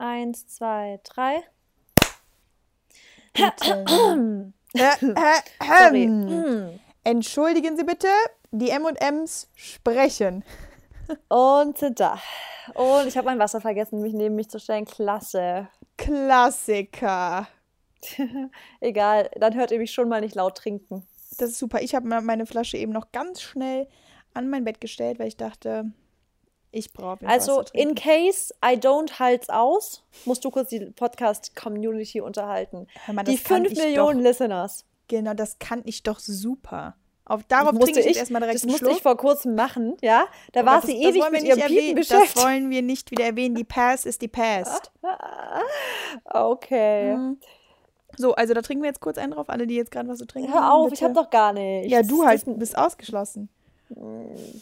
Eins, zwei, drei. Bitte. Sorry. ähm. Entschuldigen Sie bitte, die M&Ms sprechen. Und sind da. Und ich habe mein Wasser vergessen, mich neben mich zu stellen. Klasse. Klassiker. Egal, dann hört ihr mich schon mal nicht laut trinken. Das ist super. Ich habe meine Flasche eben noch ganz schnell an mein Bett gestellt, weil ich dachte, ich brauche Also, in case I don't halt's aus, musst du kurz die Podcast-Community unterhalten. Hör mal, die das kann 5 ich Millionen doch. Listeners. Genau, das kann ich doch super. Auf, darauf musste trinke ich ich, erstmal direkt das einen musste Schluck. ich vor kurzem machen, ja. Da Aber war sie ewig mit nicht ihrem Piepen erwähnen. beschäftigt. Das wollen wir nicht wieder erwähnen. Die Past ist die Past. Okay. Mhm. So, also da trinken wir jetzt kurz einen drauf, alle, die jetzt gerade was zu trinken Hör haben, auf, bitte. ich hab doch gar nichts. Ja, du halt bist ausgeschlossen.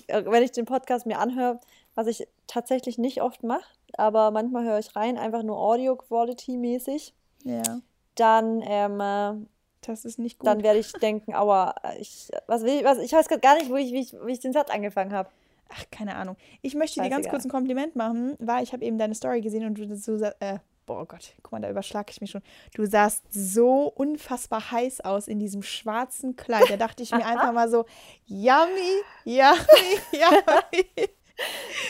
äh, wenn ich den Podcast mir anhöre, was ich tatsächlich nicht oft mache, aber manchmal höre ich rein, einfach nur Audio-Quality-mäßig, Ja, dann, ähm, äh, das ist nicht gut. dann werde ich denken, aua, ich, was will ich, was, ich weiß gar nicht, wo ich, wie ich, wie ich den Satz angefangen habe. Ach, keine Ahnung. Ich möchte dir ganz kurz ein Kompliment machen, weil ich habe eben deine Story gesehen und du so, äh, boah Gott, guck mal, da überschlag ich mich schon. Du sahst so unfassbar heiß aus in diesem schwarzen Kleid. Da dachte ich mir einfach mal so, yummy, yummy, yummy.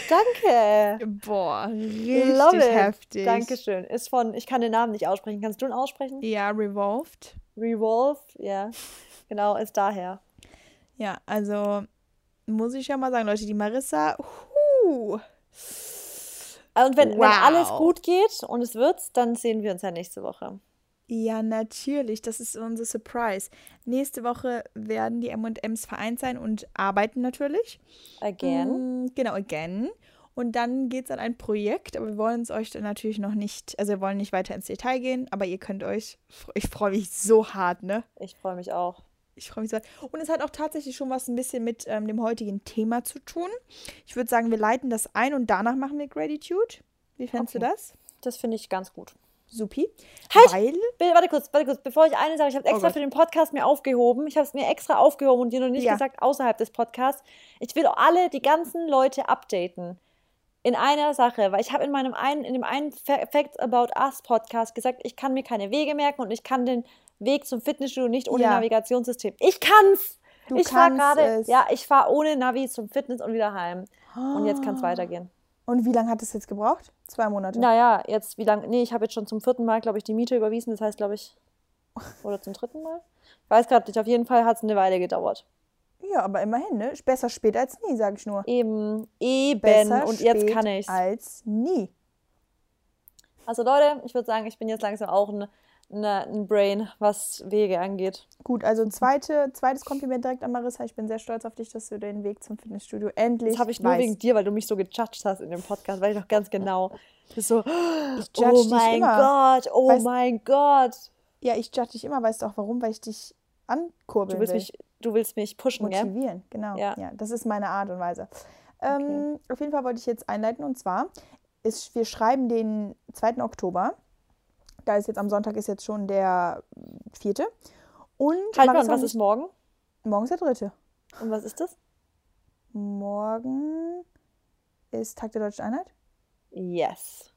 Danke. Boah, richtig Love it. heftig. Dankeschön. Ist von, ich kann den Namen nicht aussprechen. Kannst du ihn aussprechen? Ja, revolved. Revolve, ja. Genau, ist daher. Ja, also muss ich ja mal sagen, Leute, die Marissa, huh, Also, Und wenn, wenn Wow. alles gut geht und es wird's, dann sehen wir uns ja nächste Woche. Ja, natürlich. Das ist unser Surprise. Nächste Woche werden die M&Ms vereint sein und arbeiten natürlich. Again. Mm, Genau, again. Und dann geht es an ein Projekt, aber wir wollen es euch dann natürlich noch nicht, also wir wollen nicht weiter ins Detail gehen, aber ihr könnt euch, ich freue mich so hart, ne? Ich freue mich auch. Ich freue mich so. Und es hat auch tatsächlich schon was ein bisschen mit ähm, dem heutigen Thema zu tun. Ich würde sagen, wir leiten das ein und danach machen wir Gratitude. Wie fändest Okay. du das? Das finde ich ganz gut. Supi. Halt! Weil, Bill, warte kurz, warte kurz, bevor ich eine sage, ich habe Oh extra Gott. für den Podcast mir aufgehoben. Ich habe es mir extra aufgehoben und dir noch nicht Ja. gesagt außerhalb des Podcasts. Ich will alle, die ganzen Leute updaten. In einer Sache, weil ich habe in meinem einen, in dem einen Fa- Facts About Us Podcast gesagt, ich kann mir keine Wege merken und ich kann den Weg zum Fitnessstudio nicht ohne Ja. Navigationsystem. Ich kann's! Du ich fahre gerade, es. ja, ich fahre ohne Navi zum Fitness und wieder heim. Und jetzt Ah. kann es weitergehen. Und wie lange hat es jetzt gebraucht? Zwei Monate. Naja, jetzt wie lange? Nee, ich habe jetzt schon zum vierten Mal, glaube ich, die Miete überwiesen. Das heißt, glaube ich, oder zum dritten Mal? Ich weiß gerade nicht. Auf jeden Fall hat es eine Weile gedauert. Ja, aber immerhin, ne? Besser spät als nie, sage ich nur. Eben, eben. Besser und jetzt kann ich's. als nie. Also Leute, ich würde sagen, ich bin jetzt langsam auch ein, ein, ein Brain, was Wege angeht. Gut, also ein zweite, zweites Kompliment direkt an Marissa. Ich bin sehr stolz auf dich, dass du den Weg zum Fitnessstudio endlich Das habe ich nur weißt. wegen dir, weil du mich so gejudged hast in dem Podcast, weil ich noch ganz genau. So, oh mein. Gott, oh Weißt- mein Gott. Ja, ich judge dich immer, weißt du auch warum? Weil ich dich ankurbeln Du willst will. mich, du willst mich pushen, gell? motivieren, genau. Ja. Ja. das ist meine Art und Weise. Ähm, Auf jeden Fall wollte ich jetzt einleiten und zwar ist, wir schreiben den 2. Oktober. Da ist jetzt am Sonntag ist jetzt schon der vierte. Und Halt mal, was ist morgen? morgen ist der dritte. Und was ist das? Morgen ist Tag der Deutschen Einheit. Yes.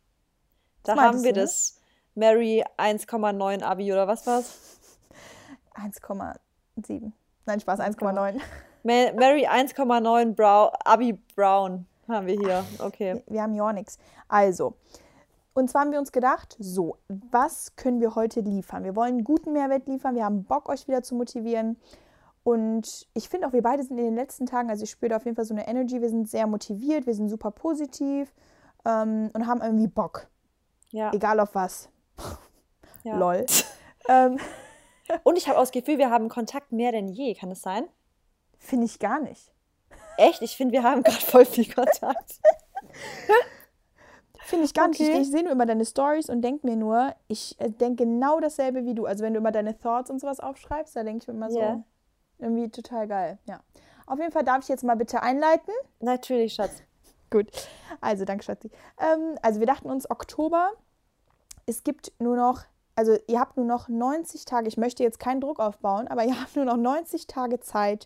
Da Das haben wir du, ne? das Mary 1,9 Abi oder was war's? 1,7. Nein, Spaß, 1,9. Ma- Mary 1,9 Brown, Abi Brown haben wir hier. Okay. Wir haben ja nichts. Also, und zwar haben wir uns gedacht, so, was können wir heute liefern? Wir wollen guten Mehrwert liefern, wir haben Bock, euch wieder zu motivieren. Und ich finde auch, wir beide sind in den letzten Tagen, also ich spüre da auf jeden Fall so eine Energy, wir sind sehr motiviert, wir sind super positiv ähm, und haben irgendwie Bock. Ja. Egal auf was. ja. Lol. ähm, Und ich habe auch das Gefühl, wir haben Kontakt mehr denn je. Kann es sein? finde ich gar nicht. Echt? Ich finde, wir haben gerade voll viel Kontakt. Finde ich gar Okay. nicht. Ich, ich sehe nur immer deine Stories und denke mir nur, ich äh, denke genau dasselbe wie du. Also wenn du immer deine Thoughts und sowas aufschreibst, da denke ich mir immer Ja. so, irgendwie total geil. Ja. Auf jeden Fall darf ich jetzt mal bitte einleiten. Natürlich, Schatz. Gut. Also, danke, Schatzi. Ähm, also wir dachten uns Oktober. Es gibt nur noch, also ihr habt nur noch 90 Tage. Ich möchte jetzt keinen Druck aufbauen, aber ihr habt nur noch 90 Tage Zeit,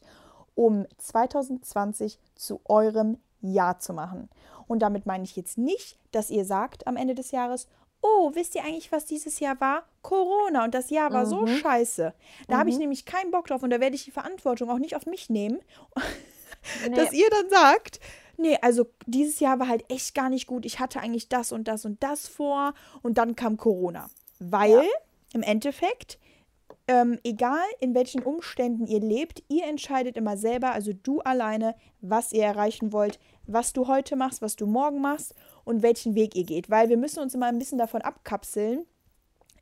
um 2020 zu eurem Jahr zu machen. Und damit meine ich jetzt nicht, dass ihr sagt am Ende des Jahres, oh, wisst ihr eigentlich, was dieses Jahr war? Corona und das Jahr war mhm. so scheiße. Da mhm. habe ich nämlich keinen Bock drauf und da werde ich die Verantwortung auch nicht auf mich nehmen, nee. dass ihr dann sagt, nee, also dieses Jahr war halt echt gar nicht gut. Ich hatte eigentlich das und das und das vor und dann kam Corona. Weil ja. im Endeffekt, ähm, egal in welchen Umständen ihr lebt, ihr entscheidet immer selber, also du alleine, was ihr erreichen wollt, was du heute machst, was du morgen machst und welchen Weg ihr geht. Weil wir müssen uns immer ein bisschen davon abkapseln,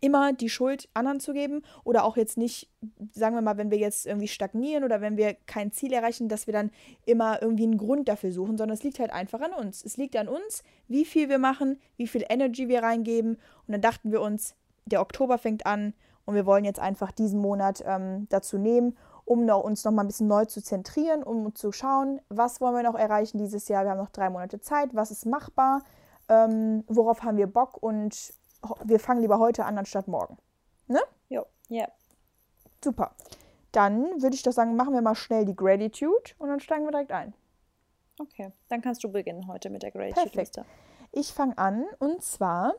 immer die Schuld anderen zu geben oder auch jetzt nicht, sagen wir mal, wenn wir jetzt irgendwie stagnieren oder wenn wir kein Ziel erreichen, dass wir dann immer irgendwie einen Grund dafür suchen, sondern es liegt halt einfach an uns. Es liegt an uns, wie viel wir machen, wie viel Energy wir reingeben. Und dann dachten wir uns, der Oktober fängt an und wir wollen jetzt einfach diesen Monat ähm, dazu nehmen, um noch, uns noch mal ein bisschen neu zu zentrieren, um zu schauen, was wollen wir noch erreichen dieses Jahr. Wir haben noch drei Monate Zeit, was ist machbar, ähm, worauf haben wir Bock und wir fangen lieber heute an anstatt morgen. Ne? Jo, ja. Super. Dann würde ich doch sagen, machen wir mal schnell die Gratitude und dann steigen wir direkt ein. Okay, dann kannst du beginnen heute mit der Gratitude-Liste. Ich fange an und zwar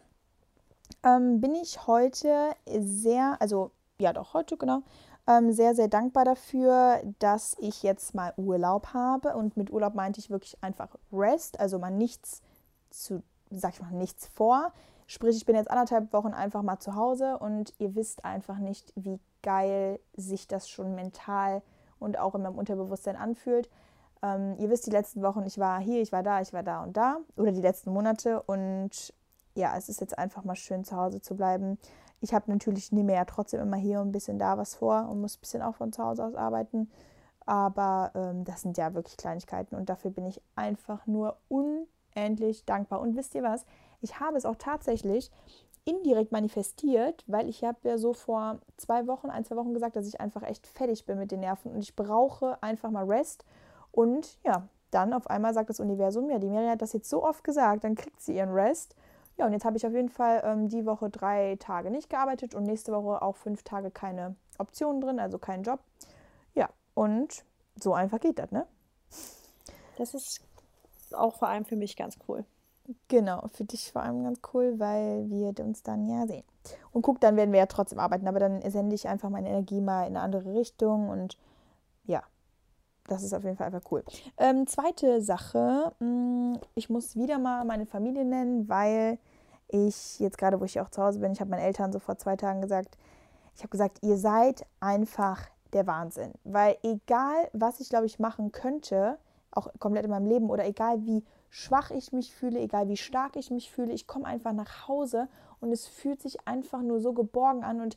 ähm, bin ich heute sehr, also ja doch, heute genau, ähm, sehr, sehr dankbar dafür, dass ich jetzt mal Urlaub habe. Und mit Urlaub meinte ich wirklich einfach Rest, also mal nichts zu, sag ich mal, nichts vor. Sprich, ich bin jetzt anderthalb Wochen einfach mal zu Hause und ihr wisst einfach nicht, wie geil sich das schon mental und auch in meinem Unterbewusstsein anfühlt. Ähm, ihr wisst, die letzten Wochen, ich war hier, ich war da, ich war da und da oder die letzten Monate und ja, es ist jetzt einfach mal schön zu Hause zu bleiben. Ich habe natürlich, nehme ja trotzdem immer hier ein bisschen da was vor und muss ein bisschen auch von zu Hause aus arbeiten. Aber ähm, das sind ja wirklich Kleinigkeiten und dafür bin ich einfach nur unendlich dankbar. Und wisst ihr was? Ich habe es auch tatsächlich indirekt manifestiert, weil ich habe ja so vor zwei Wochen, ein, zwei Wochen gesagt, dass ich einfach echt fertig bin mit den Nerven und ich brauche einfach mal Rest. Und ja, dann auf einmal sagt das Universum, ja, die Miriam hat das jetzt so oft gesagt, dann kriegt sie ihren Rest. Ja, und jetzt habe ich auf jeden Fall ähm, die Woche drei Tage nicht gearbeitet und nächste Woche auch fünf Tage keine Optionen drin, also keinen Job. Ja, und so einfach geht das, ne? Das ist auch vor allem für mich ganz cool. Genau, für dich vor allem ganz cool, weil wir uns dann ja sehen. Und guck, dann werden wir ja trotzdem arbeiten, aber dann sende ich einfach meine Energie mal in eine andere Richtung und ja, das ist auf jeden Fall einfach cool. Ähm, zweite Sache, mh, mm, ich muss wieder mal meine Familie nennen, weil ich jetzt gerade, wo ich auch zu Hause bin, ich habe meinen Eltern so vor zwei Tagen gesagt, ich habe gesagt, ihr seid einfach der Wahnsinn. Weil egal, was ich glaube ich machen könnte, auch komplett in meinem Leben oder egal wie schwach ich mich fühle, egal wie stark ich mich fühle, ich komme einfach nach Hause und es fühlt sich einfach nur so geborgen an und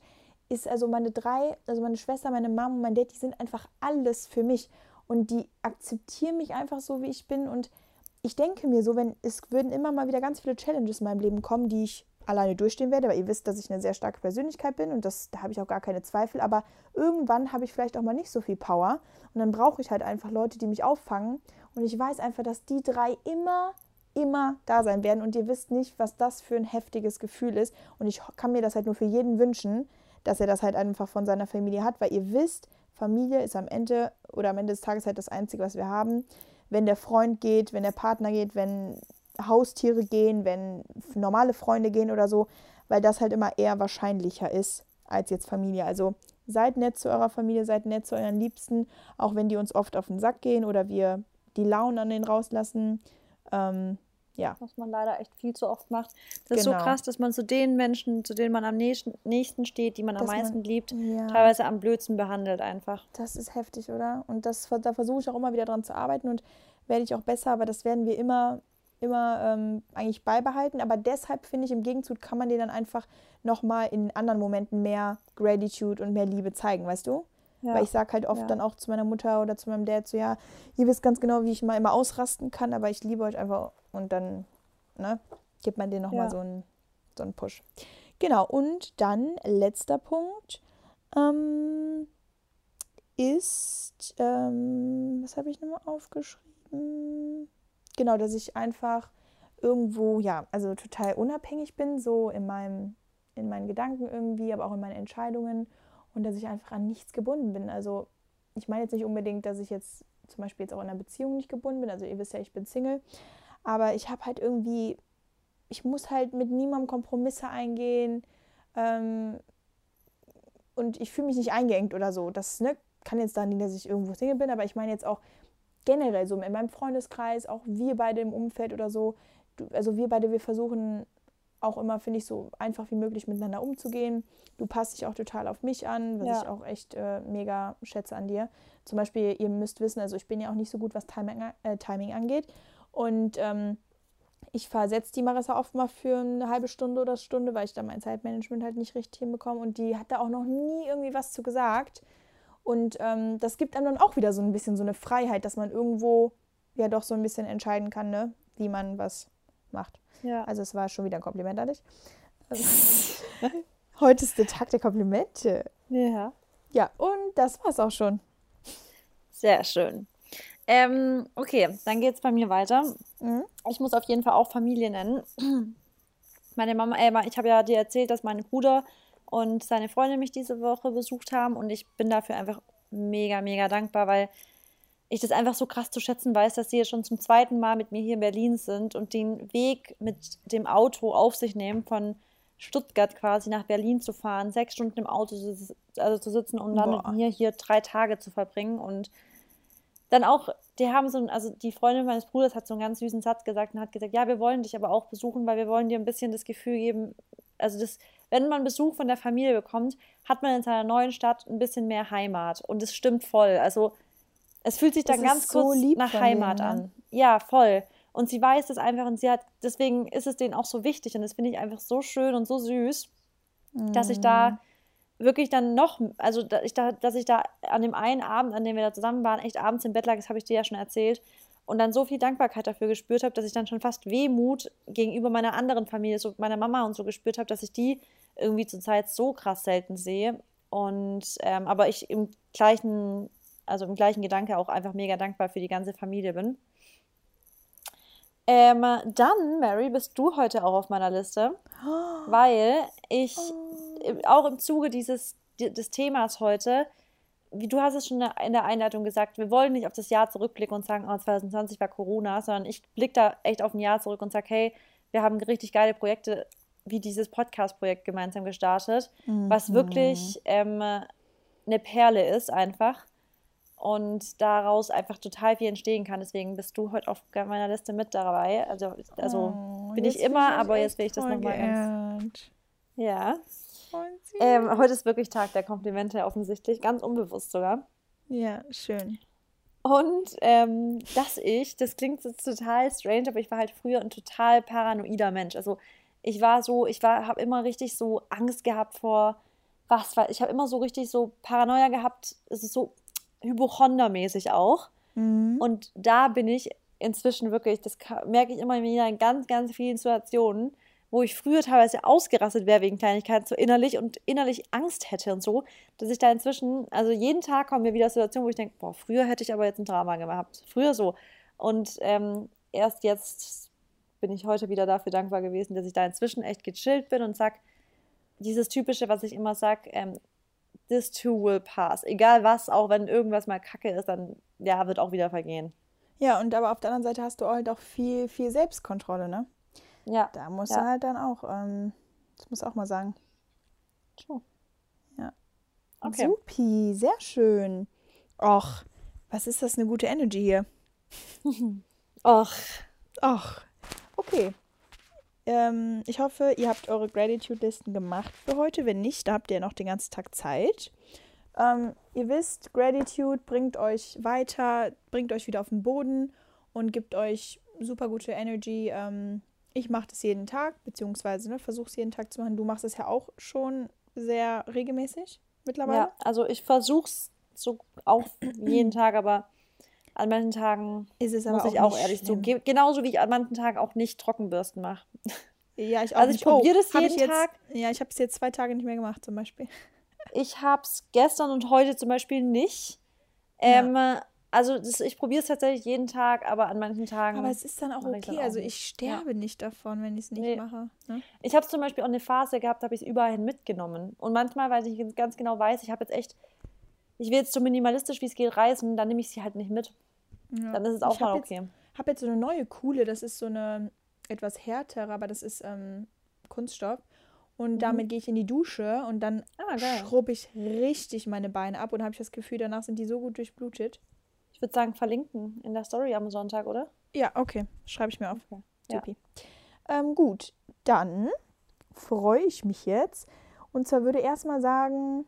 ist also meine drei, also meine Schwester, meine Mom und mein Dad, die sind einfach alles für mich und die akzeptieren mich einfach so, wie ich bin. Und ich denke mir so, wenn es würden immer mal wieder ganz viele Challenges in meinem Leben kommen, die ich alleine durchstehen werde, weil ihr wisst, dass ich eine sehr starke Persönlichkeit bin und das, da habe ich auch gar keine Zweifel, aber irgendwann habe ich vielleicht auch mal nicht so viel Power. Und dann brauche ich halt einfach Leute, die mich auffangen. Und ich weiß einfach, dass die drei immer, immer da sein werden. Und ihr wisst nicht, was das für ein heftiges Gefühl ist. Und ich kann mir das halt nur für jeden wünschen, dass er das halt einfach von seiner Familie hat, weil ihr wisst, Familie ist am Ende oder am Ende des Tages halt das Einzige, was wir haben. Wenn der Freund geht, wenn der Partner geht, wenn Haustiere gehen, wenn normale Freunde gehen oder so, weil das halt immer eher wahrscheinlicher ist als jetzt Familie. Also seid nett zu eurer Familie, seid nett zu euren Liebsten, auch wenn die uns oft auf den Sack gehen oder wir die Launen an den rauslassen. Ähm, ja. Was man leider echt viel zu oft macht. Das genau. ist so genau. krass, dass man zu den Menschen, zu denen man am nächsten, steht, die man dass am meisten man, liebt, ja. teilweise am blödsten behandelt einfach. Das ist heftig, oder? Und das, da versuche ich auch immer wieder dran zu arbeiten und werde ich auch besser, aber das werden wir immer, immer ähm, eigentlich beibehalten. Aber deshalb finde ich, im Gegenzug kann man dir dann einfach nochmal in anderen Momenten mehr Gratitude und mehr Liebe zeigen, weißt du? Ja. Weil ich sage halt oft ja. dann auch zu meiner Mutter oder zu meinem Dad so, ja, ihr wisst ganz genau, wie ich mal immer ausrasten kann, aber ich liebe euch einfach und dann, ne, gibt man denen nochmal ja. so einen so einen Push. Genau, und dann letzter Punkt ähm, ist, ähm, was habe ich nochmal aufgeschrieben? Genau, dass ich einfach irgendwo, ja, also total unabhängig bin, so in meinem, in meinen Gedanken irgendwie, aber auch in meinen Entscheidungen und dass ich einfach an nichts gebunden bin. Also ich meine jetzt nicht unbedingt, dass ich jetzt zum Beispiel jetzt auch in einer Beziehung nicht gebunden bin. Also ihr wisst ja, ich bin Single. Aber ich habe halt irgendwie, ich muss halt mit niemandem Kompromisse eingehen. Ähm, und ich fühle mich nicht eingeengt oder so. Das ne, kann jetzt daran liegen, dass ich irgendwo Single bin, aber ich meine jetzt auch generell so in meinem Freundeskreis, auch wir beide im Umfeld oder so. Also wir beide, wir versuchen auch immer, finde ich, so einfach wie möglich miteinander umzugehen. Du passt dich auch total auf mich an, was ja. ich auch echt äh, mega schätze an dir. Zum Beispiel, ihr müsst wissen, also ich bin ja auch nicht so gut, was Timing, äh, Timing angeht. Und ähm, ich versetze die Marissa oft mal für eine halbe Stunde oder Stunde, weil ich da mein Zeitmanagement halt nicht richtig hinbekomme. Und die hat da auch noch nie irgendwie was zu gesagt. Und ähm, das gibt einem dann auch wieder so ein bisschen so eine Freiheit, dass man irgendwo ja doch so ein bisschen entscheiden kann, ne, wie man was macht. Ja. Also es war schon wieder ein Kompliment an dich. Heute ist der Tag der Komplimente. Ja. Ja, und das war's auch schon. Sehr schön. Ähm, okay, dann geht's bei mir weiter. Mhm. Ich muss auf jeden Fall auch Familie nennen. Meine Mama, äh, ich habe ja dir erzählt, dass mein Bruder und seine Freundin mich diese Woche besucht haben und ich bin dafür einfach mega, mega dankbar, weil ich das einfach so krass zu schätzen weiß, dass sie jetzt schon zum zweiten Mal mit mir hier in Berlin sind und den Weg mit dem Auto auf sich nehmen, von Stuttgart quasi nach Berlin zu fahren, sechs Stunden im Auto zu, also zu sitzen und dann Boah. mit mir hier drei Tage zu verbringen und dann auch, die haben so, also die Freundin meines Bruders hat so einen ganz süßen Satz gesagt und hat gesagt, ja, wir wollen dich aber auch besuchen, weil wir wollen dir ein bisschen das Gefühl geben, also das, wenn man Besuch von der Familie bekommt, hat man in seiner neuen Stadt ein bisschen mehr Heimat und es stimmt voll. Also es fühlt sich dann ganz so kurz nach Heimat denen, ne? an. Ja, voll. Und sie weiß es einfach und sie hat, deswegen ist es denen auch so wichtig und das finde ich einfach so schön und so süß, mm. dass ich da mm. Wirklich dann noch, also dass ich, da, dass ich da an dem einen Abend, an dem wir da zusammen waren, echt abends im Bett lag, das habe ich dir ja schon erzählt, und dann so viel Dankbarkeit dafür gespürt habe, dass ich dann schon fast Wehmut gegenüber meiner anderen Familie, so meiner Mama und so gespürt habe, dass ich die irgendwie zurzeit so krass selten sehe. Und ähm, aber ich im gleichen also im gleichen Gedanke auch einfach mega dankbar für die ganze Familie bin. Ähm, dann, Mary, bist du heute auch auf meiner Liste, weil ich oh. Auch im Zuge dieses des Themas heute, wie du hast es schon in der Einleitung gesagt, wir wollen nicht auf das Jahr zurückblicken und sagen, oh, 2020 war Corona, sondern ich blicke da echt auf ein Jahr zurück und sage, hey, wir haben richtig geile Projekte wie dieses Podcast-Projekt gemeinsam gestartet, mhm. was wirklich ähm, eine Perle ist einfach und daraus einfach total viel entstehen kann. Deswegen bist du heute auf meiner Liste mit dabei. Also, also oh, bin ich immer, aber jetzt will ich das nochmal ganz. Ja. Ähm, heute ist wirklich Tag der Komplimente offensichtlich, ganz unbewusst sogar. Ja, schön. Und ähm, dass ich, das klingt jetzt total strange, aber ich war halt früher ein total paranoider Mensch. Also ich war so, ich war, habe immer richtig so Angst gehabt vor was, weil ich habe immer so richtig so Paranoia gehabt. Es ist so Hypochondermäßig auch. Mhm. Und da bin ich inzwischen wirklich, das merke ich immer wieder in ganz, ganz vielen Situationen, wo ich früher teilweise ausgerastet wäre wegen Kleinigkeiten, so innerlich und innerlich Angst hätte und so, dass ich da inzwischen, also jeden Tag kommen mir wieder Situationen, wo ich denke, boah, früher hätte ich aber jetzt ein Drama gehabt. Früher so. Und ähm, erst jetzt bin ich heute wieder dafür dankbar gewesen, dass ich da inzwischen echt gechillt bin und sag, dieses typische, was ich immer sag, ähm, this too will pass. Egal was, auch wenn irgendwas mal kacke ist, dann ja, wird auch wieder vergehen. Ja, und aber auf der anderen Seite hast du halt auch viel, viel Selbstkontrolle, ne? Ja. Da musst ja. du halt dann auch, ähm, das muss auch mal sagen. True. Ja. Okay. Supi, sehr schön. Och, was ist das eine gute Energy hier? Och. Och. Okay. Ähm, ich hoffe, ihr habt eure Gratitude-Listen gemacht für heute. Wenn nicht, da habt ihr noch den ganzen Tag Zeit. Ähm, ihr wisst, Gratitude bringt euch weiter, bringt euch wieder auf den Boden und gibt euch super gute Energy. Ähm, ich mache das jeden Tag, beziehungsweise ne, versuche es jeden Tag zu machen. Du machst es ja auch schon sehr regelmäßig mittlerweile. Ja, also ich versuche es so auch jeden Tag, aber an manchen Tagen ist es aber muss ich auch, auch ehrlich zugeben. Genauso wie ich an manchen Tagen auch nicht Trockenbürsten mache. Ja, ich auch Also ich probiere oh, das jeden jetzt, Tag. Ja, ich habe es jetzt zwei Tage nicht mehr gemacht zum Beispiel. Ich habe es gestern und heute zum Beispiel nicht. Ähm, ja. Also das, ich probiere es tatsächlich jeden Tag, aber an manchen Tagen. Aber es ist dann auch okay. Dann auch also ich sterbe ja. nicht davon, wenn ich es nicht nee. mache. Ne? Ich habe zum Beispiel auch eine Phase gehabt, habe ich es überall hin mitgenommen. Und manchmal, weil ich ganz genau weiß, ich habe jetzt echt, ich will jetzt so minimalistisch wie es geht reisen, dann nehme ich sie halt nicht mit. Ja. Dann ist es auch ich mal okay. Ich habe jetzt so eine neue coole, das ist so eine etwas härtere, aber das ist ähm, Kunststoff. Und mhm. damit gehe ich in die Dusche und dann ah, schrubbe ich richtig meine Beine ab und habe ich das Gefühl, danach sind die so gut durchblutet. Ich würde sagen, verlinken in der Story am Sonntag, oder? Ja, okay. Schreibe ich mir auf. Okay. Ja. Ähm, gut, dann freue ich mich jetzt. Und zwar würde erstmal sagen,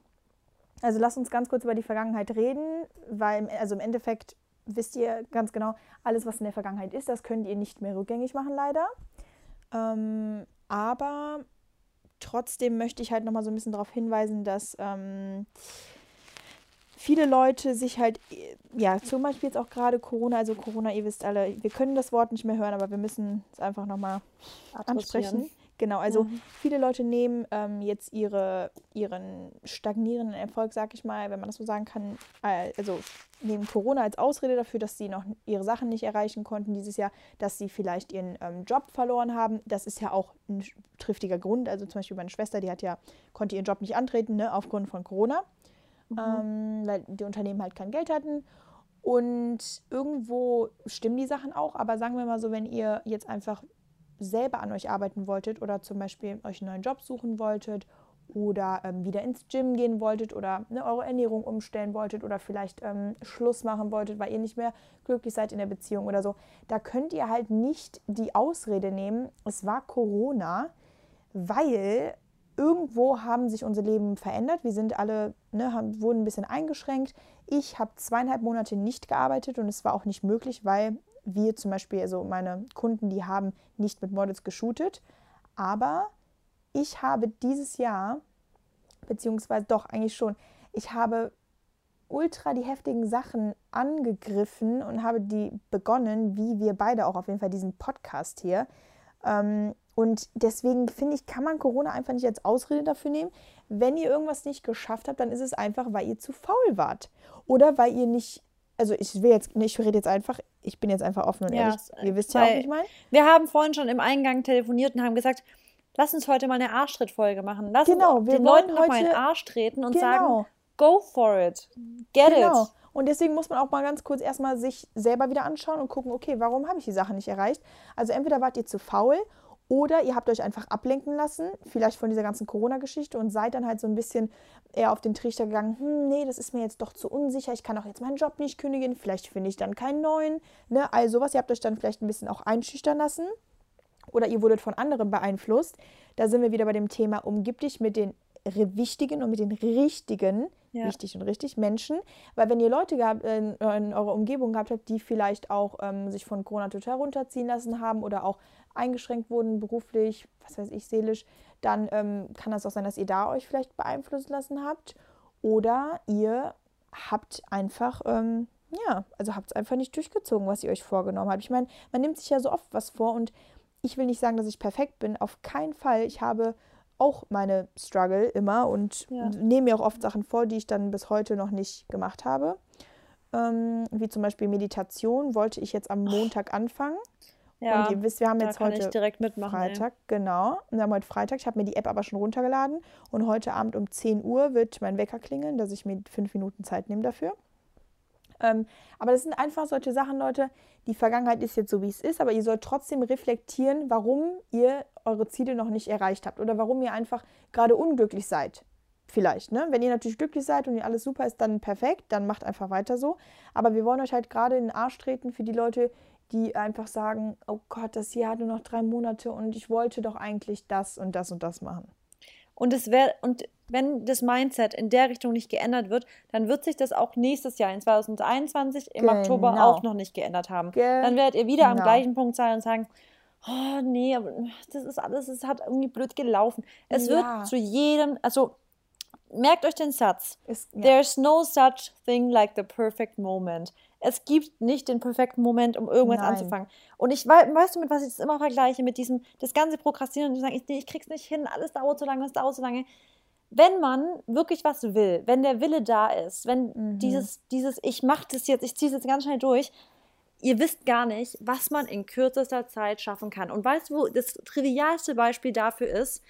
also lass uns ganz kurz über die Vergangenheit reden, weil also im Endeffekt wisst ihr ganz genau, alles, was in der Vergangenheit ist, das könnt ihr nicht mehr rückgängig machen, leider. Ähm, aber trotzdem möchte ich halt nochmal so ein bisschen darauf hinweisen, dass ähm, viele Leute sich halt, ja, zum Beispiel jetzt auch gerade Corona, also Corona, ihr wisst alle, wir können das Wort nicht mehr hören, aber wir müssen es einfach nochmal ansprechen. Genau, also mhm. viele Leute nehmen ähm, jetzt ihre, ihren stagnierenden Erfolg, sag ich mal, wenn man das so sagen kann, äh, also nehmen Corona als Ausrede dafür, dass sie noch ihre Sachen nicht erreichen konnten dieses Jahr, dass sie vielleicht ihren ähm, Job verloren haben. Das ist ja auch ein triftiger Grund. Also zum Beispiel meine Schwester, die hat ja, konnte ihren Job nicht antreten, ne, aufgrund von Corona, mhm. ähm, weil die Unternehmen halt kein Geld hatten. Und irgendwo stimmen die Sachen auch, aber sagen wir mal so, wenn ihr jetzt einfach selber an euch arbeiten wolltet oder zum Beispiel euch einen neuen Job suchen wolltet oder ähm, wieder ins Gym gehen wolltet oder ne, eure Ernährung umstellen wolltet oder vielleicht ähm, Schluss machen wolltet, weil ihr nicht mehr glücklich seid in der Beziehung oder so, da könnt ihr halt nicht die Ausrede nehmen, es war Corona, weil irgendwo haben sich unser Leben verändert. Wir sind alle, ne, haben, wurden ein bisschen eingeschränkt. Ich habe zweieinhalb Monate nicht gearbeitet und es war auch nicht möglich, weil wir zum Beispiel, also meine Kunden, die haben nicht mit Models geshootet, aber ich habe dieses Jahr, beziehungsweise doch eigentlich schon, ich habe ultra die heftigen Sachen angegriffen und habe die begonnen, wie wir beide auch auf jeden Fall diesen Podcast hier. Ähm, und deswegen finde ich, kann man Corona einfach nicht als Ausrede dafür nehmen. Wenn ihr irgendwas nicht geschafft habt, dann ist es einfach, weil ihr zu faul wart. Oder weil ihr nicht also ich will jetzt, ich rede jetzt einfach, ich bin jetzt einfach offen und ja, ehrlich. Ihr wisst ja auch, wie ich meine. Wir haben vorhin schon im Eingang telefoniert und haben gesagt, lass uns heute mal eine Arschtrittfolge machen. Lass genau, uns den Leuten noch mal in den Arsch treten und genau. sagen, go for it. Get genau. it. Und deswegen muss man auch mal ganz kurz erstmal sich selber wieder anschauen und gucken, okay, warum habe ich die Sache nicht erreicht? Also entweder wart ihr zu faul oder ihr habt euch einfach ablenken lassen, vielleicht von dieser ganzen Corona-Geschichte und seid dann halt so ein bisschen eher auf den Trichter gegangen, hm, nee, das ist mir jetzt doch zu unsicher, ich kann auch jetzt meinen Job nicht kündigen, vielleicht finde ich dann keinen neuen, ne, all sowas. Ihr habt euch dann vielleicht ein bisschen auch einschüchtern lassen oder ihr wurdet von anderen beeinflusst. Da sind wir wieder bei dem Thema, umgib dich mit den wichtigen und mit den richtigen, ja. wichtig und richtig Menschen. Weil wenn ihr Leute gehabt, äh, in, in eurer Umgebung gehabt habt, die vielleicht auch ähm, sich von Corona total runterziehen lassen haben oder auch eingeschränkt wurden, beruflich, was weiß ich, seelisch, dann ähm, kann das auch sein, dass ihr da euch vielleicht beeinflussen lassen habt. Oder ihr habt einfach, ähm, ja, also habt es einfach nicht durchgezogen, was ihr euch vorgenommen habt. Ich meine, man nimmt sich ja so oft was vor und ich will nicht sagen, dass ich perfekt bin. Auf keinen Fall. Ich habe auch meine Struggle immer und ja. nehme mir auch oft Sachen vor, die ich dann bis heute noch nicht gemacht habe. Ähm, wie zum Beispiel Meditation wollte ich jetzt am Montag anfangen. Ja, und ihr wisst, wir haben jetzt heute Freitag, ey. genau. Und wir haben heute Freitag. Ich habe mir die App aber schon runtergeladen. Und heute Abend um 10 Uhr wird mein Wecker klingeln, dass ich mir fünf Minuten Zeit nehme dafür. Ähm, aber das sind einfach solche Sachen, Leute. Die Vergangenheit ist jetzt so, wie es ist, aber ihr sollt trotzdem reflektieren, warum ihr eure Ziele noch nicht erreicht habt oder warum ihr einfach gerade unglücklich seid. Vielleicht, ne? Wenn ihr natürlich glücklich seid und ihr alles super ist, dann perfekt, dann macht einfach weiter so. Aber wir wollen euch halt gerade in den Arsch treten für die Leute, die einfach sagen, oh Gott, das Jahr hat nur noch drei Monate und ich wollte doch eigentlich das und das und das machen. Und es wäre, und wenn das Mindset in der Richtung nicht geändert wird, dann wird sich das auch nächstes Jahr in 2021 im genau. Oktober auch noch nicht geändert haben. Genau. Dann werdet ihr wieder am genau. gleichen Punkt sein und sagen, oh nee, das ist alles, es hat irgendwie blöd gelaufen. Es ja. wird zu jedem, also merkt euch den Satz. Ist, ja. There's no such thing like the perfect moment. Es gibt nicht den perfekten Moment, um irgendwas Nein. anzufangen. Und ich weiß, weißt du, mit was ich das immer vergleiche, mit diesem, das ganze Prokrastinieren und sagen, ich, ich krieg's nicht hin, alles dauert so lange, es dauert so lange. Wenn man wirklich was will, wenn der Wille da ist, wenn mhm. dieses, dieses, ich mach das jetzt, ich ziehe es jetzt ganz schnell durch, ihr wisst gar nicht, was man in kürzester Zeit schaffen kann. Und weißt du, das trivialste Beispiel dafür ist,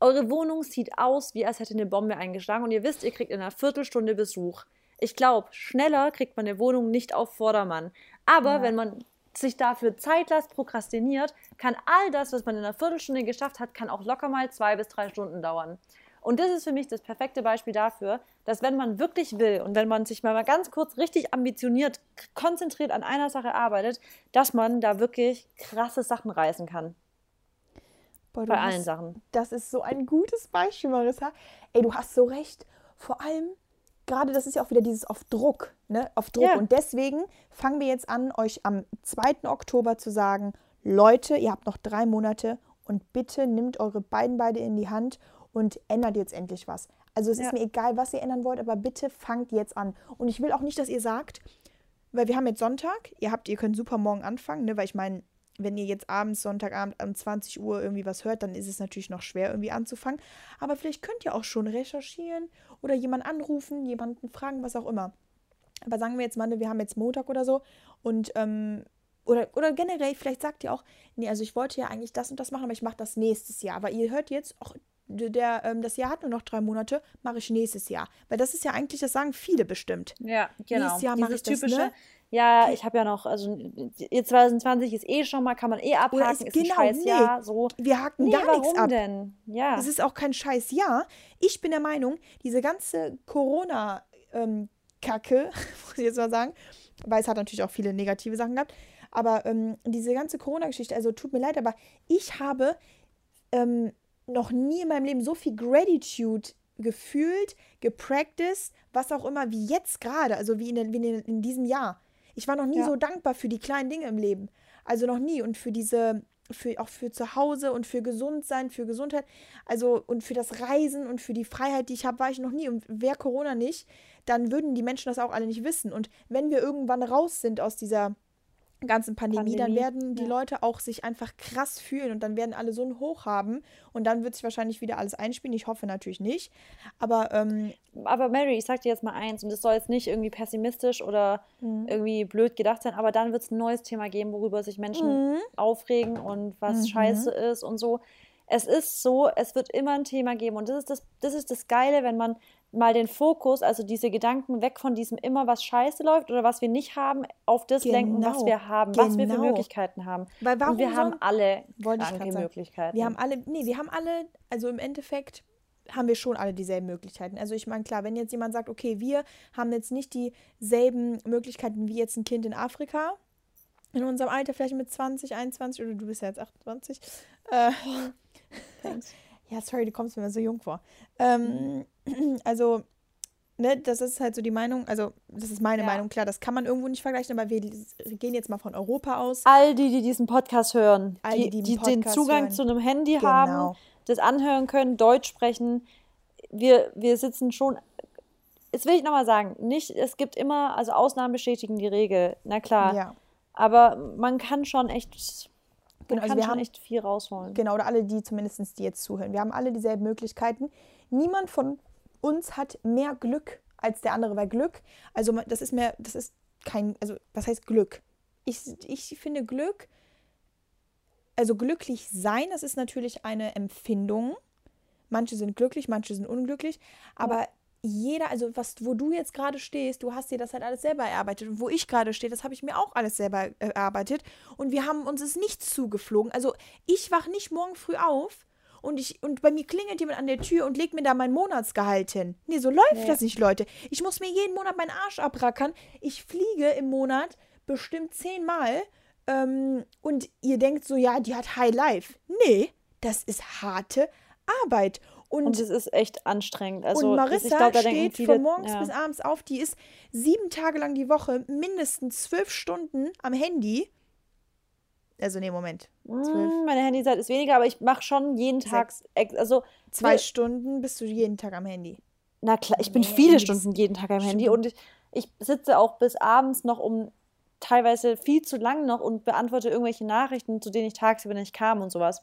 eure Wohnung sieht aus, wie als hätte eine Bombe eingeschlagen und ihr wisst, ihr kriegt in einer Viertelstunde Besuch. Ich glaube, schneller kriegt man eine Wohnung nicht auf Vordermann. Aber ja. wenn man sich dafür Zeit lässt, prokrastiniert, kann all das, was man in einer Viertelstunde geschafft hat, kann auch locker mal zwei bis drei Stunden dauern. Und das ist für mich das perfekte Beispiel dafür, dass wenn man wirklich will und wenn man sich mal ganz kurz richtig ambitioniert, konzentriert an einer Sache arbeitet, dass man da wirklich krasse Sachen reißen kann. Boah, Bei hast- allen Sachen. Das ist so ein gutes Beispiel, Marissa. Ey, du hast so recht. Vor allem, gerade das ist ja auch wieder dieses auf Druck, ne? Auf Druck. Ja. Und deswegen fangen wir jetzt an, euch am 2. Oktober zu sagen, Leute, ihr habt noch drei Monate und bitte nimmt eure beiden beide in die Hand und ändert jetzt endlich was. Also es Ja. ist mir egal, was ihr ändern wollt, aber bitte fangt jetzt an. Und ich will auch nicht, dass ihr sagt, weil wir haben jetzt Sonntag, ihr habt, ihr könnt super morgen anfangen, ne? Weil ich meine, wenn ihr jetzt abends, Sonntagabend um 20 Uhr irgendwie was hört, dann ist es natürlich noch schwer, irgendwie anzufangen. Aber vielleicht könnt ihr auch schon recherchieren oder jemanden anrufen, jemanden fragen, was auch immer. Aber sagen wir jetzt mal, ne, wir haben jetzt Montag oder so und ähm, oder, oder generell, vielleicht sagt ihr auch, nee, also ich wollte ja eigentlich das und das machen, aber ich mache das nächstes Jahr. Aber ihr hört jetzt, ach, der, ähm, das Jahr hat nur noch drei Monate, mache ich nächstes Jahr. Weil das ist ja eigentlich, das sagen viele bestimmt. Ja, genau. Nächstes Jahr mache ich das, typische, ne? ja, ich habe ja noch, also ihr 2020 ist eh schon mal, kann man eh abhaken, ist- ist, genau, ein scheiß nee. Jahr, so. Wir haken Nee, gar nichts ab. denn? Ja. Es ist auch kein scheiß Jahr. Ich bin der Meinung, diese ganze Corona-Kacke, muss ich jetzt mal sagen, weil es hat natürlich auch viele negative Sachen gehabt, aber ähm, diese ganze Corona-Geschichte, also tut mir leid, aber ich habe ähm, noch nie in meinem Leben so viel Gratitude gefühlt, gepracticed, was auch immer, wie jetzt gerade, also wie in, den- wie in, diesem Jahr. Ich war noch nie Ja. so dankbar für die kleinen Dinge im Leben. Also noch nie. Und für diese, für, auch für zu Hause und für Gesundsein, für Gesundheit, also und für das Reisen und für die Freiheit, die ich habe, war ich noch nie. Und wäre Corona nicht, dann würden die Menschen das auch alle nicht wissen. Und wenn wir irgendwann raus sind aus dieser ganzen Pandemie, dann Pandemie, werden die ja. Leute auch sich einfach krass fühlen und dann werden alle so einen Hoch haben und dann wird sich wahrscheinlich wieder alles einspielen. Ich hoffe natürlich nicht. Aber ähm, Aber Mary, ich sag dir jetzt mal eins, und das soll jetzt nicht irgendwie pessimistisch oder Mhm. irgendwie blöd gedacht sein, aber dann wird es ein neues Thema geben, worüber sich Menschen Mhm. aufregen und was Mhm. scheiße ist und so. Es ist so, es wird immer ein Thema geben. Und das ist das, das ist das Geile, wenn man mal den Fokus, also diese Gedanken weg von diesem immer, was scheiße läuft oder was wir nicht haben, auf das lenken, was Genau. wir haben, was wir für Genau. Möglichkeiten haben. Weil warum und wir haben alle kranke. Möglichkeiten. wir haben alle, nee, wir haben alle, also im Endeffekt haben wir schon alle dieselben Möglichkeiten. Also ich meine, klar, wenn jetzt jemand sagt, okay, wir haben jetzt nicht dieselben Möglichkeiten wie jetzt ein Kind in Afrika, in unserem Alter vielleicht mit 20, 21 oder du bist ja jetzt 28. Äh, Thanks. Ja, sorry, du kommst mir so jung vor. Ähm, also, ne, das ist halt so die Meinung, also das ist meine Ja. Meinung, klar, das kann man irgendwo nicht vergleichen, aber wir gehen jetzt mal von Europa aus. all die, die diesen Podcast hören, All die, die, die die, den Podcast Zugang hören. zu einem Handy Genau. haben, das anhören können, Deutsch sprechen. Wir, wir sitzen schon. Jetzt will ich nochmal sagen, nicht, es gibt immer, also Ausnahmen bestätigen die Regel, na klar. Ja. Aber man kann schon echt, Genau, also wir haben- echt viel rausholen. Genau, oder alle, die zumindest die jetzt zuhören. Wir haben alle dieselben Möglichkeiten. Niemand von uns hat mehr Glück als der andere, weil Glück, also das ist mehr, das ist kein, also was heißt Glück? Ich, ich finde Glück, also glücklich sein, das ist natürlich eine Empfindung. Manche sind glücklich, manche sind unglücklich, aber jeder, also was, wo du jetzt gerade stehst, du hast dir das halt alles selber erarbeitet. Und wo ich gerade stehe, das habe ich mir auch alles selber erarbeitet. Und wir haben uns ist nichts zugeflogen. Also ich wach nicht morgen früh auf und ich und bei mir klingelt jemand an der Tür und legt mir da mein Monatsgehalt hin. Nee, so läuft Nee. das nicht, Leute. Ich muss mir jeden Monat meinen Arsch abrackern. Ich fliege im Monat bestimmt zehnmal. Ähm, und ihr denkt so, ja, die hat High Life. Nee, das ist harte Arbeit. Und, Und es ist echt anstrengend. Also und Marissa ich glaub, steht viele, von morgens ja. bis abends auf. Die ist sieben Tage lang die Woche mindestens zwölf Stunden am Handy. Also, nee, Moment. Zwölf. Mm, Meine Handyzeit ist weniger, aber ich mache schon jeden Tag, also Zwei wir- Stunden bist du jeden Tag am Handy. Na klar, ich bin Nee, viele Stunden jeden Tag am Handy und ich, ich sitze auch bis abends noch um teilweise viel zu lang noch und beantworte irgendwelche Nachrichten, zu denen ich tagsüber nicht kam und sowas.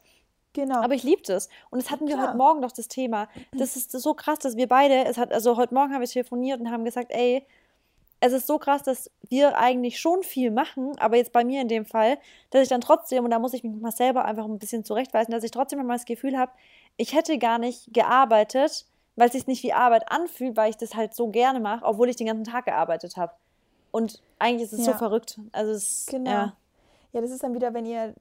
Genau. Aber ich liebe das. Und das hatten wir Klar. heute Morgen doch das Thema. Das ist so krass, dass wir beide, es hat, also heute Morgen haben wir telefoniert und haben gesagt, ey, es ist so krass, dass wir eigentlich schon viel machen, aber jetzt bei mir in dem Fall, dass ich dann trotzdem, und da muss ich mich mal selber einfach ein bisschen zurechtweisen, dass ich trotzdem immer das Gefühl habe, ich hätte gar nicht gearbeitet, weil es sich nicht wie Arbeit anfühlt, weil ich das halt so gerne mache, obwohl ich den ganzen Tag gearbeitet habe. Und eigentlich ist es so Ja. verrückt. Also es, Genau. ja. Ja, das ist dann wieder, wenn ihr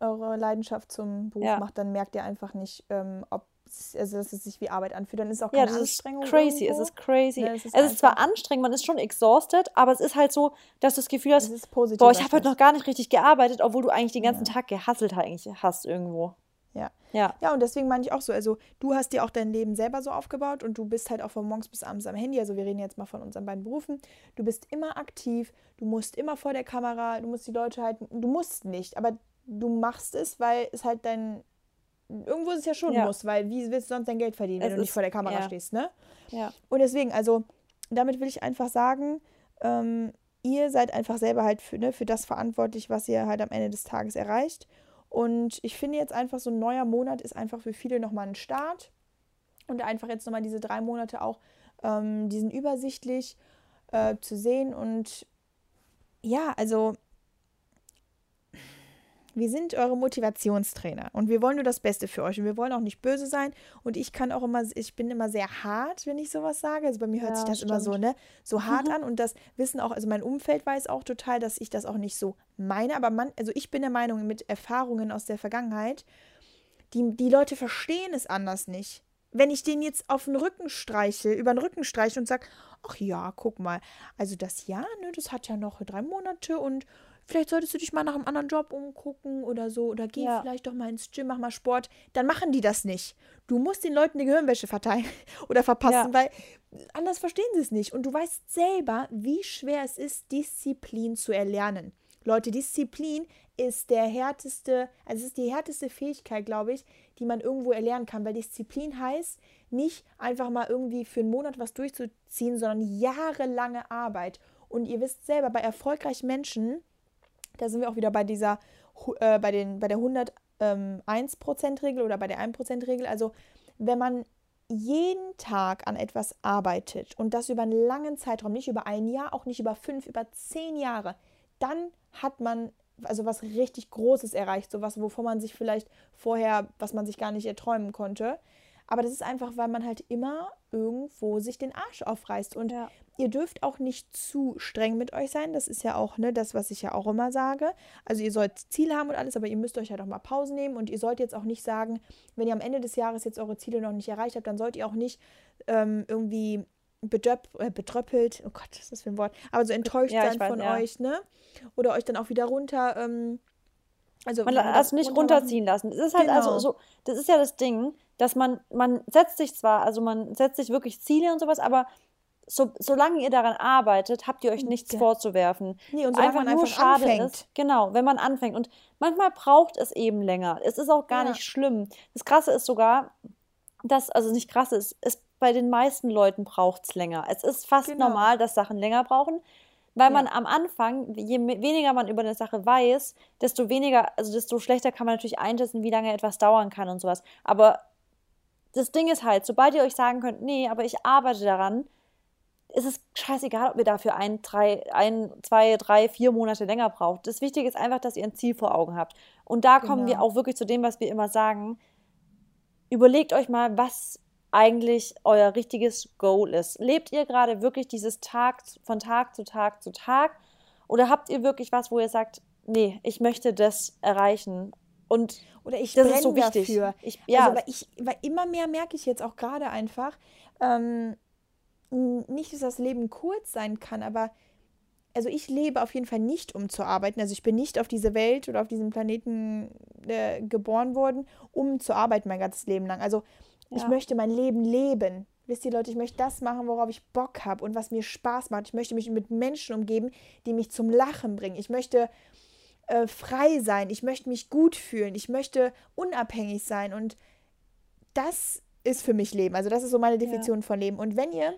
eure Leidenschaft zum Beruf Ja. macht, dann merkt ihr einfach nicht, ähm, ob es, also dass es sich wie Arbeit anfühlt. Dann ist auch Ja, keine das ist Anstrengung. crazy. irgendwo. Es ist crazy. Ne, es ist es ist zwar anstrengend, man ist schon exhausted, aber es ist halt so, dass du das Gefühl hast, Es ist positiv. boah, ich habe heute noch gar nicht richtig gearbeitet, obwohl du eigentlich den ganzen Ja. Tag gehasselt eigentlich hast irgendwo. Ja. Ja. Ja, und deswegen meine ich auch so, also du hast dir auch dein Leben selber so aufgebaut und du bist halt auch von morgens bis abends am Handy, also wir reden jetzt mal von unseren beiden Berufen. Du bist immer aktiv, du musst immer vor der Kamera, du musst die Leute halten, du musst nicht, aber du machst es, weil es halt dein, irgendwo ist es ja schon Ja. muss, weil wie willst du sonst dein Geld verdienen, wenn Es du nicht vor der Kamera ja. stehst, ne? Ja. Und deswegen, also damit will ich einfach sagen, ähm, ihr seid einfach selber halt für, ne, für das verantwortlich, was ihr halt am Ende des Tages erreicht. Und ich finde jetzt einfach, so ein neuer Monat ist einfach für viele nochmal ein Start. Und einfach jetzt nochmal diese drei Monate auch, ähm, die sind übersichtlich äh, zu sehen. Und ja, also wir sind eure Motivationstrainer und wir wollen nur das Beste für euch und wir wollen auch nicht böse sein und ich kann auch immer, ich bin immer sehr hart, wenn ich sowas sage. Also bei mir hört Ja, sich das immer so, stimmt. ne, so hart an und das wissen auch, also mein Umfeld weiß auch total, dass ich das auch nicht so meine, aber man, also ich bin der Meinung mit Erfahrungen aus der Vergangenheit, die, die Leute verstehen es anders nicht. Wenn ich den jetzt auf den Rücken streiche, über den Rücken streiche und sage, ach ja, guck mal, also das Jahr, ne, das hat ja noch drei Monate und vielleicht solltest du dich mal nach einem anderen Job umgucken oder so oder geh Ja. vielleicht doch mal ins Gym, mach mal Sport, dann machen die das nicht. Du musst den Leuten die Gehirnwäsche verteilen oder verpassen, Ja. weil anders verstehen sie es nicht. Und du weißt selber, wie schwer es ist, Disziplin zu erlernen. Leute, Disziplin ist der härteste, also es ist die härteste Fähigkeit, glaube ich, die man irgendwo erlernen kann, weil Disziplin heißt nicht einfach mal irgendwie für einen Monat was durchzuziehen, sondern jahrelange Arbeit. Und ihr wisst selber, bei erfolgreichen Menschen, da sind wir auch wieder bei dieser, äh, bei, den, bei der 101%-Regel oder bei der 1%-Regel. Also, wenn man jeden Tag an etwas arbeitet und das über einen langen Zeitraum, nicht über ein Jahr, auch nicht über fünf, über zehn Jahre, dann hat man also was richtig Großes erreicht, sowas, wovon man sich vielleicht vorher, was man sich gar nicht erträumen konnte. Aber das ist einfach, weil man halt immer irgendwo sich den Arsch aufreißt. Und Ja. ihr dürft auch nicht zu streng mit euch sein. Das ist ja auch ne, das, was ich ja auch immer sage. Also ihr sollt Ziele haben und alles, aber ihr müsst euch halt auch mal Pausen nehmen. Und ihr sollt jetzt auch nicht sagen, wenn ihr am Ende des Jahres jetzt eure Ziele noch nicht erreicht habt, dann sollt ihr auch nicht ähm, irgendwie bedöpp, äh, betröppelt, oh Gott, was ist das für ein Wort, aber so enttäuscht Ja, sein weiß, von ja. euch, ne? Oder euch dann auch wieder runter, ähm, also Man wieder also nicht runterziehen lassen. Das ist halt also Genau. so, das ist ja das Ding, dass man, man setzt sich zwar, also man setzt sich wirklich Ziele und sowas, aber so, solange ihr daran arbeitet, habt ihr euch nichts Ja. vorzuwerfen. Nee, und einfach man nur einfach schade anfängt. ist, genau, wenn man anfängt. Und manchmal braucht es eben länger. Es ist auch gar Ja. nicht schlimm. Das Krasse ist sogar, dass, also nicht krass ist, es bei den meisten Leuten braucht es länger. Es ist fast Genau. normal, dass Sachen länger brauchen, weil man Ja. am Anfang, je weniger man über eine Sache weiß, desto weniger, also desto schlechter kann man natürlich einschätzen, wie lange etwas dauern kann und sowas. Aber das Ding ist halt, sobald ihr euch sagen könnt, nee, aber ich arbeite daran, ist es scheißegal, ob ihr dafür ein, drei, ein, zwei, drei, vier Monate länger braucht. Das Wichtige ist einfach, dass ihr ein Ziel vor Augen habt. Und da kommen wir Genau. auch wirklich zu dem, was wir immer sagen. Überlegt euch mal, was eigentlich euer richtiges Goal ist. Lebt ihr gerade wirklich dieses Tag von Tag zu Tag zu Tag? Oder habt ihr wirklich was, wo ihr sagt, nee, ich möchte das erreichen? Und Oder ich das brenne ist so wichtig. dafür. Ich, ja, Also, weil ich, weil immer mehr merke ich jetzt auch gerade einfach, ähm, nicht, dass das Leben kurz sein kann, aber also ich lebe auf jeden Fall nicht, um zu arbeiten. Also ich bin nicht auf diese Welt oder auf diesem Planeten äh, geboren worden, um zu arbeiten mein ganzes Leben lang. Also ich Ja. möchte mein Leben leben. Wisst ihr, Leute, ich möchte das machen, worauf ich Bock habe und was mir Spaß macht. Ich möchte mich mit Menschen umgeben, die mich zum Lachen bringen. Ich möchte äh, frei sein. Ich möchte mich gut fühlen. Ich möchte unabhängig sein. Und das ist für mich Leben. Also das ist so meine Definition von Leben. Und wenn ihr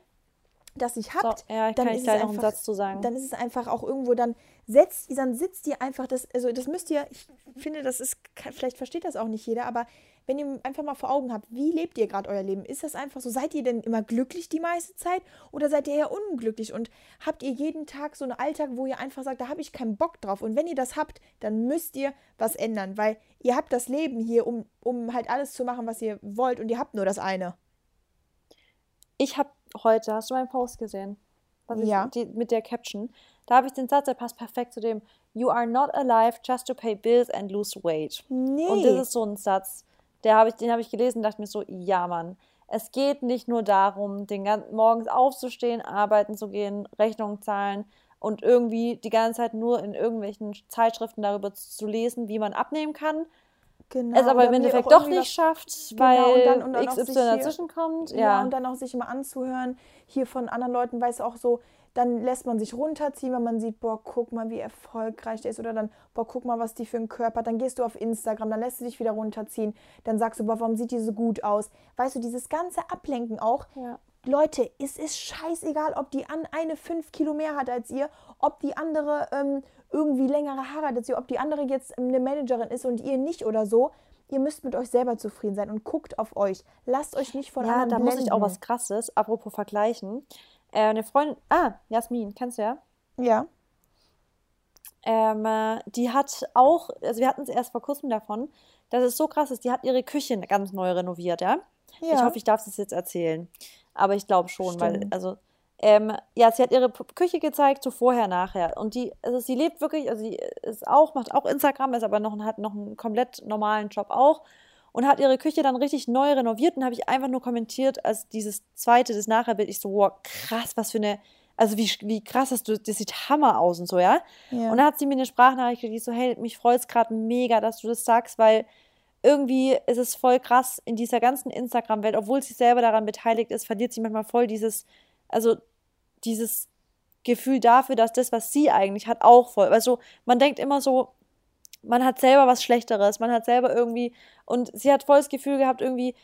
das nicht habt, so, ja, dann ist einen einfach- Satz zu sagen. dann ist es einfach auch irgendwo, dann setzt, dann sitzt ihr einfach, das, also das müsst ihr, ich finde, das ist, vielleicht versteht das auch nicht jeder, aber wenn ihr einfach mal vor Augen habt, wie lebt ihr gerade euer Leben? Ist das einfach so, seid ihr denn immer glücklich die meiste Zeit oder seid ihr eher unglücklich und habt ihr jeden Tag so einen Alltag, wo ihr einfach sagt, da habe ich keinen Bock drauf und wenn ihr das habt, dann müsst ihr was ändern, weil ihr habt das Leben hier, um, um halt alles zu machen, was ihr wollt und ihr habt nur das eine. Ich habe heute, hast du meinen Post gesehen? Ja. die, mit der Caption. Da habe ich den Satz, der passt perfekt zu dem You are not alive just to pay bills and lose weight. Nee. Und das ist so ein Satz, der hab ich, den habe ich gelesen und dachte mir so, ja Mann, es geht nicht nur darum, den ganzen, morgens aufzustehen, arbeiten zu gehen, Rechnungen zahlen und irgendwie die ganze Zeit nur in irgendwelchen Zeitschriften darüber zu lesen, wie man abnehmen kann, genau, es aber im Endeffekt doch nicht schafft, Genau, weil und dann- und dann XY dazwischen kommt. Ja. Ja, und dann auch sich immer anzuhören, hier von anderen Leuten, weiß auch so, dann lässt man sich runterziehen, wenn man sieht, boah, guck mal, wie erfolgreich der ist. Oder dann, boah, guck mal, was die für einen Körper hat. Dann gehst du auf Instagram, dann lässt du dich wieder runterziehen. Dann sagst du, boah, warum sieht die so gut aus? Weißt du, dieses ganze Ablenken auch. Ja. Leute, es ist scheißegal, ob die an eine fünf Kilo mehr hat als ihr, ob die andere ähm, irgendwie längere Haare hat als ihr, ob die andere jetzt eine Managerin ist und ihr nicht oder so. Ihr müsst mit euch selber zufrieden sein und guckt auf euch. Lasst euch nicht von ja anderen da muss ich auch blenden. was Krasses, apropos vergleichen. Äh, eine Freundin, ah, Jasmin, kennst du ja? Ja. Ähm, äh, die hat auch, also wir hatten es erst vor kurzem davon, dass es so krass ist, die hat ihre Küche ganz neu renoviert, ja? Ja. Ich hoffe, ich darf es jetzt erzählen. Aber ich glaube schon, weil, Stimmt. also, ähm, ja, sie hat ihre Küche gezeigt, so vorher, nachher. Und die, also sie lebt wirklich, also sie ist auch, macht auch Instagram, ist aber noch, hat noch einen komplett normalen Job auch und hat ihre Küche dann richtig neu renoviert und habe ich einfach nur kommentiert, als dieses zweite, das Nachherbild, ich so, wow, krass, was für eine, also wie, wie krass hast du, das sieht Hammer aus und so, ja? Ja. Und dann hat sie mir eine Sprachnachricht geschickt, die so, hey, mich freut es gerade mega, dass du das sagst, weil irgendwie ist es voll krass in dieser ganzen Instagram-Welt, obwohl sie selber daran beteiligt ist, verliert sie manchmal voll dieses, also dieses Gefühl dafür, dass das, was sie eigentlich hat, auch voll. Also man denkt immer so, man hat selber was Schlechteres, man hat selber irgendwie, und sie hat voll das Gefühl gehabt, irgendwie,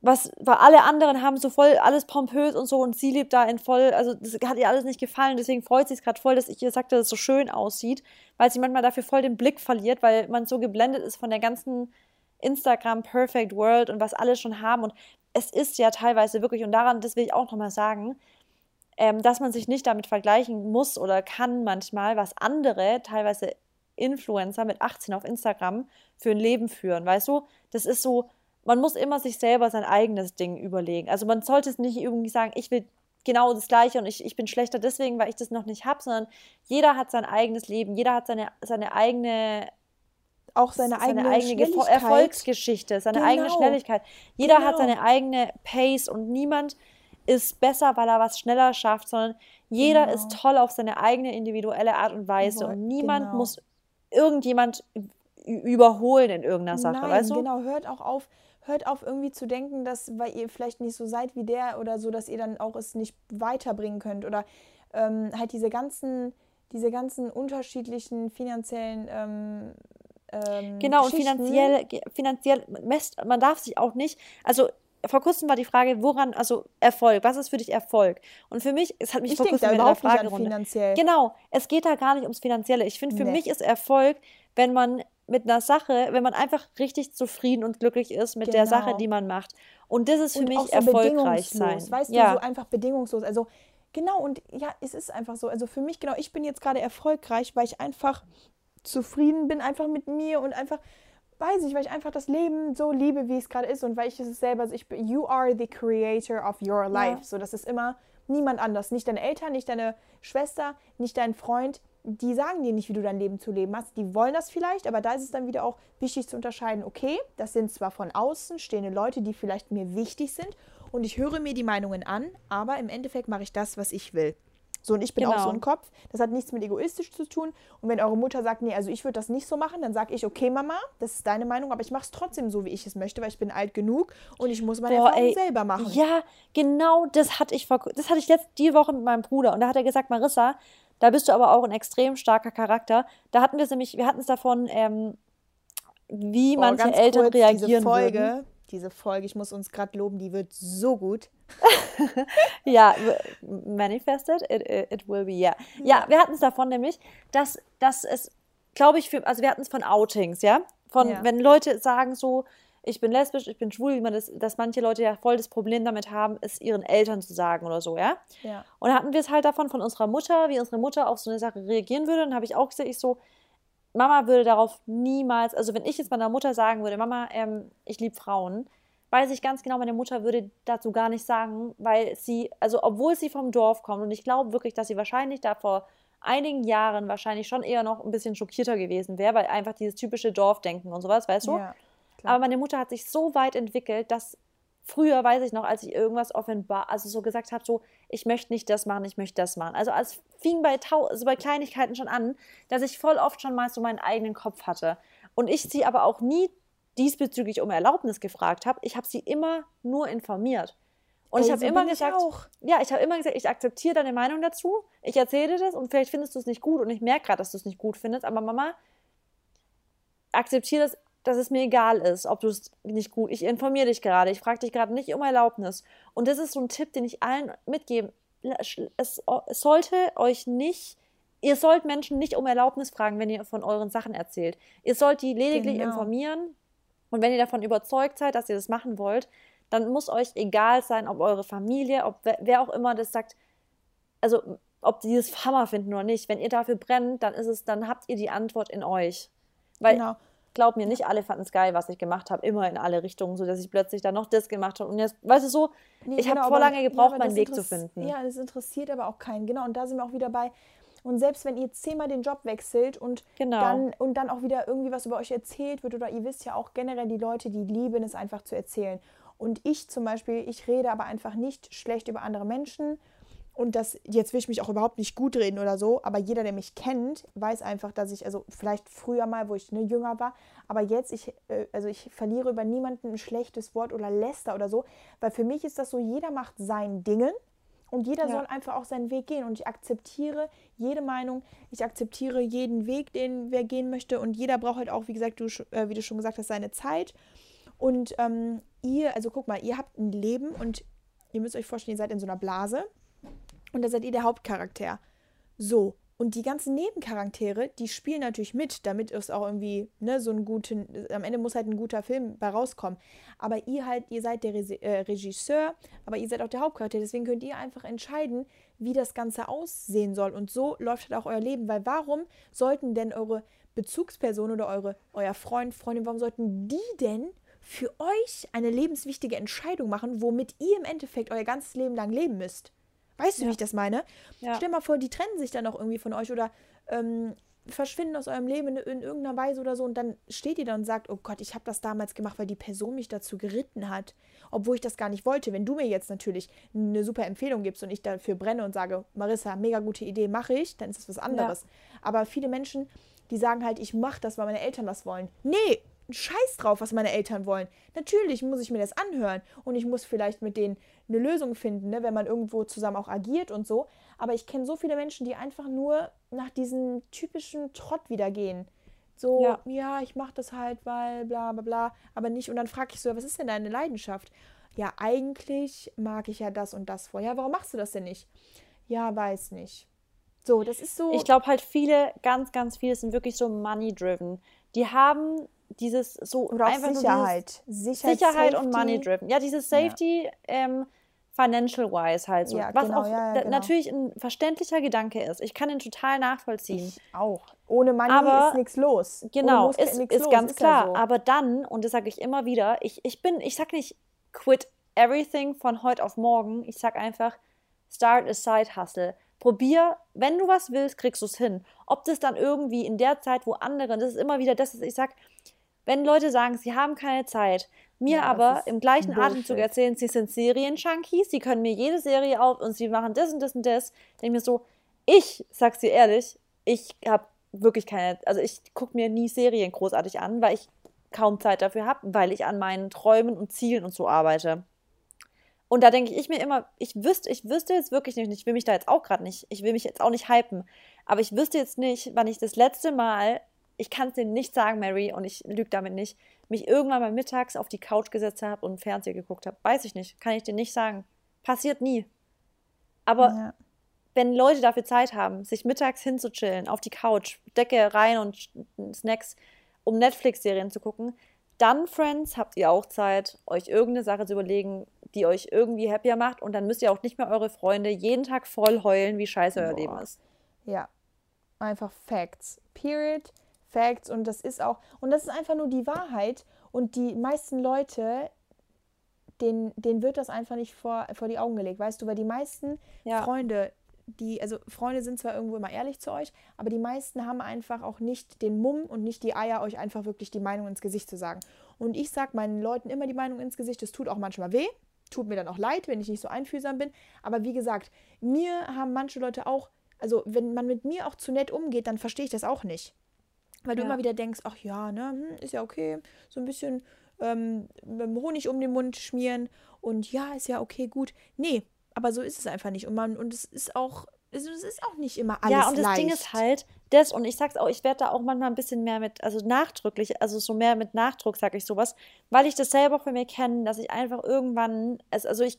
was, weil alle anderen haben so voll alles pompös und so und sie lebt da in voll, also das hat ihr alles nicht gefallen, deswegen freut sie es gerade voll, dass ich ihr sagte, dass es so schön aussieht, weil sie manchmal dafür voll den Blick verliert, weil man so geblendet ist von der ganzen Instagram Perfect World und was alle schon haben und es ist ja teilweise wirklich, und daran, das will ich auch nochmal sagen, ähm, dass man sich nicht damit vergleichen muss oder kann manchmal, was andere, teilweise Influencer mit 18 auf Instagram für ein Leben führen, weißt du? Das ist so, man muss immer sich selber sein eigenes Ding überlegen. Also man sollte es nicht irgendwie sagen, ich will genau das Gleiche und ich, ich bin schlechter deswegen, weil ich das noch nicht habe, sondern jeder hat sein eigenes Leben, jeder hat seine, seine eigene auch seine eigene, seine eigene Schnelligkeit. Erfolgsgeschichte, seine eigene Genau. Schnelligkeit. Jeder Genau. hat seine eigene Pace und niemand ist besser, weil er was schneller schafft, sondern jeder Genau. ist toll auf seine eigene individuelle Art und Weise und niemand genau. muss irgendjemand überholen in irgendeiner Sache, Nein, weißt du? genau, hört auch auf, hört auf irgendwie zu denken, dass, weil ihr vielleicht nicht so seid wie der oder so, dass ihr dann auch es nicht weiterbringen könnt oder ähm, halt diese ganzen, diese ganzen unterschiedlichen finanziellen ähm, ähm, Genau, und finanziell, finanziell messt, man darf sich auch nicht, also vor kurzem war die Frage, woran, also Erfolg, was ist für dich Erfolg? Und für mich, es hat mich Ich vor kurzem überhaupt nicht an finanziell. Genau, es geht da gar nicht ums Finanzielle. Ich finde, für Nee. mich ist Erfolg, wenn man mit einer Sache, wenn man einfach richtig zufrieden und glücklich ist mit der Sache, Genau. die man macht. Und das ist für und mich auch so erfolgreich bedingungslos, sein. weißt ja. du, so einfach bedingungslos. Also genau, und ja, es ist einfach so. Also für mich, genau, ich bin jetzt gerade erfolgreich, weil ich einfach zufrieden bin, einfach mit mir und einfach, weiß ich, weil ich einfach das Leben so liebe, wie es gerade ist und weil ich es selber, also ich you are the creator of your life. So, das ist immer niemand anders. Nicht deine Eltern, nicht deine Schwester, nicht dein Freund. Die sagen dir nicht, wie du dein Leben zu leben hast. Die wollen das vielleicht, aber da ist es dann wieder auch wichtig zu unterscheiden, okay, das sind zwar von außen stehende Leute, die vielleicht mir wichtig sind und ich höre mir die Meinungen an, aber im Endeffekt mache ich das, was ich will. So, und ich bin auch Genau. so ein Kopf. Das hat nichts mit egoistisch zu tun. Und wenn eure Mutter sagt, nee, also ich würde das nicht so machen, dann sage ich, okay, Mama, das ist deine Meinung, aber ich mache es trotzdem so, wie ich es möchte, weil ich bin alt genug und ich muss meine Boah, Erfahrungen ey, selber machen. Ja, genau das hatte ich vor, das hatte ich jetzt die Woche mit meinem Bruder und da hat er gesagt, Marissa, da bist du aber auch ein extrem starker Charakter. Da hatten wir es nämlich, wir hatten es davon, ähm, wie Boah, manche Eltern kurz, reagieren diese Folge, würden. Diese Folge, ich muss uns gerade loben, die wird so gut. Ja, manifested, it, it, will be, yeah. Ja, wir hatten es davon nämlich, dass, dass es, glaube ich, für, also wir hatten es von Outings, ja? Von, Ja. wenn Leute sagen so, ich bin lesbisch, ich bin schwul, wie man das, dass manche Leute ja voll das Problem damit haben, es ihren Eltern zu sagen oder so, ja? Ja. Und hatten wir es halt davon von unserer Mutter, wie unsere Mutter auf so eine Sache reagieren würde. Und dann habe ich auch gesagt, ich so, Mama würde darauf niemals, also wenn ich jetzt meiner Mutter sagen würde, Mama, ähm, ich liebe Frauen, weiß ich ganz genau, meine Mutter würde dazu gar nicht sagen, weil sie, also obwohl sie vom Dorf kommt und ich glaube wirklich, dass sie wahrscheinlich da vor einigen Jahren wahrscheinlich schon eher noch ein bisschen schockierter gewesen wäre, weil einfach dieses typische Dorfdenken und sowas, weißt du? Ja, Aber meine Mutter hat sich so weit entwickelt, dass früher, weiß ich noch, als ich irgendwas offenbar, also so gesagt habe, so, ich möchte nicht das machen, ich möchte das machen. Also es fing bei, also bei Kleinigkeiten schon an, dass ich voll oft schon mal so meinen eigenen Kopf hatte. Und ich sie aber auch nie diesbezüglich um Erlaubnis gefragt habe. Ich habe sie immer nur informiert. Und Ey, ich habe immer gesagt, ja, ich habe immer gesagt, ich akzeptiere deine Meinung dazu. Ich erzähle dir das und vielleicht findest du es nicht gut und ich merke gerade, dass du es nicht gut findest. Aber Mama, akzeptiere das, dass es mir egal ist, ob du es nicht gut. Ich informiere dich gerade. Ich frage dich gerade nicht um Erlaubnis. Und das ist so ein Tipp, den ich allen mitgebe. Es, es sollte euch nicht Ihr sollt Menschen nicht um Erlaubnis fragen, wenn ihr von euren Sachen erzählt. Ihr sollt die lediglich genau. informieren. Und wenn ihr davon überzeugt seid, dass ihr das machen wollt, dann muss euch egal sein, ob eure Familie, ob wer, wer auch immer das sagt, also ob die das Hammer finden oder nicht. Wenn ihr dafür brennt, dann ist es, dann habt ihr die Antwort in euch. Weil genau. Glaub mir, nicht alle fanden es geil, was ich gemacht habe, immer in alle Richtungen, so dass ich plötzlich dann noch das gemacht habe und jetzt, weißt du so, nee, ich genau, habe vor lange gebraucht, ja, meinen Weg zu finden. Ja, das interessiert aber auch keinen. Genau, und da sind wir auch wieder bei, und selbst wenn ihr zehnmal den Job wechselt und, genau. dann, und dann auch wieder irgendwie was über euch erzählt wird, oder ihr wisst ja auch generell, die Leute, die lieben es einfach zu erzählen. Und ich zum Beispiel, ich rede aber einfach nicht schlecht über andere Menschen. Und das, jetzt will ich mich auch überhaupt nicht gut reden oder so, aber jeder, der mich kennt, weiß einfach, dass ich, also vielleicht früher mal, wo ich ne, jünger war, aber jetzt, ich, äh, also ich verliere über niemanden ein schlechtes Wort oder läster oder so, weil für mich ist das so, jeder macht sein Dingen und jeder ja. soll einfach auch seinen Weg gehen. Und ich akzeptiere jede Meinung, ich akzeptiere jeden Weg, den wer gehen möchte. Und jeder braucht halt auch, wie gesagt, du, äh, wie du schon gesagt hast, seine Zeit. Und ähm, ihr, also guck mal, ihr habt ein Leben und ihr müsst euch vorstellen, ihr seid in so einer Blase. Und da seid ihr der Hauptcharakter. So, und die ganzen Nebencharaktere, die spielen natürlich mit, damit es auch irgendwie, ne, so einen guten, am Ende muss halt ein guter Film bei rauskommen. Aber ihr halt, ihr seid der Re äh, Regisseur, aber ihr seid auch der Hauptcharakter. Deswegen könnt ihr einfach entscheiden, wie das Ganze aussehen soll. Und so läuft halt auch euer Leben. Weil warum sollten denn eure Bezugsperson oder eure, euer Freund, Freundin, warum sollten die denn für euch eine lebenswichtige Entscheidung machen, womit ihr im Endeffekt euer ganzes Leben lang leben müsst? Weißt du, wie ich das meine? Ja. Stell mal vor, die trennen sich dann auch irgendwie von euch oder ähm, verschwinden aus eurem Leben in, in, irgendeiner Weise oder so und dann steht ihr da und sagt, oh Gott, ich habe das damals gemacht, weil die Person mich dazu geritten hat, obwohl ich das gar nicht wollte. Wenn du mir jetzt natürlich eine super Empfehlung gibst und ich dafür brenne und sage, Marissa, mega gute Idee, mache ich, dann ist das was anderes. Ja. Aber viele Menschen, die sagen halt, ich mache das, weil meine Eltern das wollen. Nee, Scheiß drauf, was meine Eltern wollen. Natürlich muss ich mir das anhören und ich muss vielleicht mit denen eine Lösung finden, ne, wenn man irgendwo zusammen auch agiert und so. Aber ich kenne so viele Menschen, die einfach nur nach diesem typischen Trott wieder gehen. So, ja, ja ich mache das halt, weil bla bla bla, aber nicht. Und dann frage ich so, was ist denn deine Leidenschaft? Ja, eigentlich mag ich ja das und das vorher. Ja, warum machst du das denn nicht? Ja, weiß nicht. So, das ist so. Ich glaube halt viele, ganz, ganz viele sind wirklich so money-driven. Die haben dieses so Oder einfach Sicherheit. Sicherheit, Sicherheit und Money driven. Ja, dieses Safety ja. Ähm, financial wise halt so. Ja, was genau, auch ja, genau. natürlich ein verständlicher Gedanke ist. Ich kann ihn total nachvollziehen. Ich auch. Ohne Money aber, ist nichts los. Genau, ist, ist los, ganz ist klar. So. Aber dann, und das sage ich immer wieder, ich, ich bin, ich sag nicht quit everything von heute auf morgen. Ich sag einfach start a side hustle. Probier, wenn du was willst, kriegst du es hin. Ob das dann irgendwie in der Zeit, wo andere, das ist immer wieder das, was ich sag, wenn Leute sagen, sie haben keine Zeit, mir ja, aber im gleichen Bullshit. Atemzug erzählen, sie sind Serien-Junkies, sie können mir jede Serie auf und sie machen das und das und das, denke ich mir so, ich sag's dir ehrlich, ich habe wirklich keine, also ich gucke mir nie Serien großartig an, weil ich kaum Zeit dafür habe, weil ich an meinen Träumen und Zielen und so arbeite. Und da denke ich mir immer, ich wüsste, ich wüsste jetzt wirklich nicht, ich will mich da jetzt auch gerade nicht, ich will mich jetzt auch nicht hypen, aber ich wüsste jetzt nicht, wann ich das letzte Mal ich kann es dir nicht sagen, Mary, und ich lüge damit nicht, mich irgendwann mal mittags auf die Couch gesetzt habe und Fernseher geguckt habe. Weiß ich nicht, kann ich dir nicht sagen. Passiert nie. Aber ja. wenn Leute dafür Zeit haben, sich mittags hinzuchillen, auf die Couch, Decke rein und Snacks, um Netflix-Serien zu gucken, dann, Friends, habt ihr auch Zeit, euch irgendeine Sache zu überlegen, die euch irgendwie happier macht. Und dann müsst ihr auch nicht mehr eure Freunde jeden Tag voll heulen, wie scheiße Boah. euer Leben ist. Ja, einfach Facts. Period. Facts und das ist auch, und das ist einfach nur die Wahrheit. Und die meisten Leute, denen, denen wird das einfach nicht vor, vor die Augen gelegt, weißt du, weil die meisten Ja. Freunde, die, also Freunde sind zwar irgendwo immer ehrlich zu euch, aber die meisten haben einfach auch nicht den Mumm und nicht die Eier, euch einfach wirklich die Meinung ins Gesicht zu sagen. Und ich sag meinen Leuten immer die Meinung ins Gesicht, das tut auch manchmal weh, tut mir dann auch leid, wenn ich nicht so einfühlsam bin, aber wie gesagt, mir haben manche Leute auch, also wenn man mit mir auch zu nett umgeht, dann verstehe ich das auch nicht. Weil du Ja. immer wieder denkst, ach ja, ne, hm, ist ja okay, so ein bisschen ähm, Honig um den Mund schmieren und ja, ist ja okay, gut. Nee, aber so ist es einfach nicht. Und man, und es ist auch, es es ist auch nicht immer alles ja, und das leicht. Ding ist halt, das, und ich sag's auch, ich werde da auch manchmal ein bisschen mehr mit, also nachdrücklich, also so mehr mit Nachdruck sage ich sowas, weil ich das selber von mir kenne, dass ich einfach irgendwann, also ich,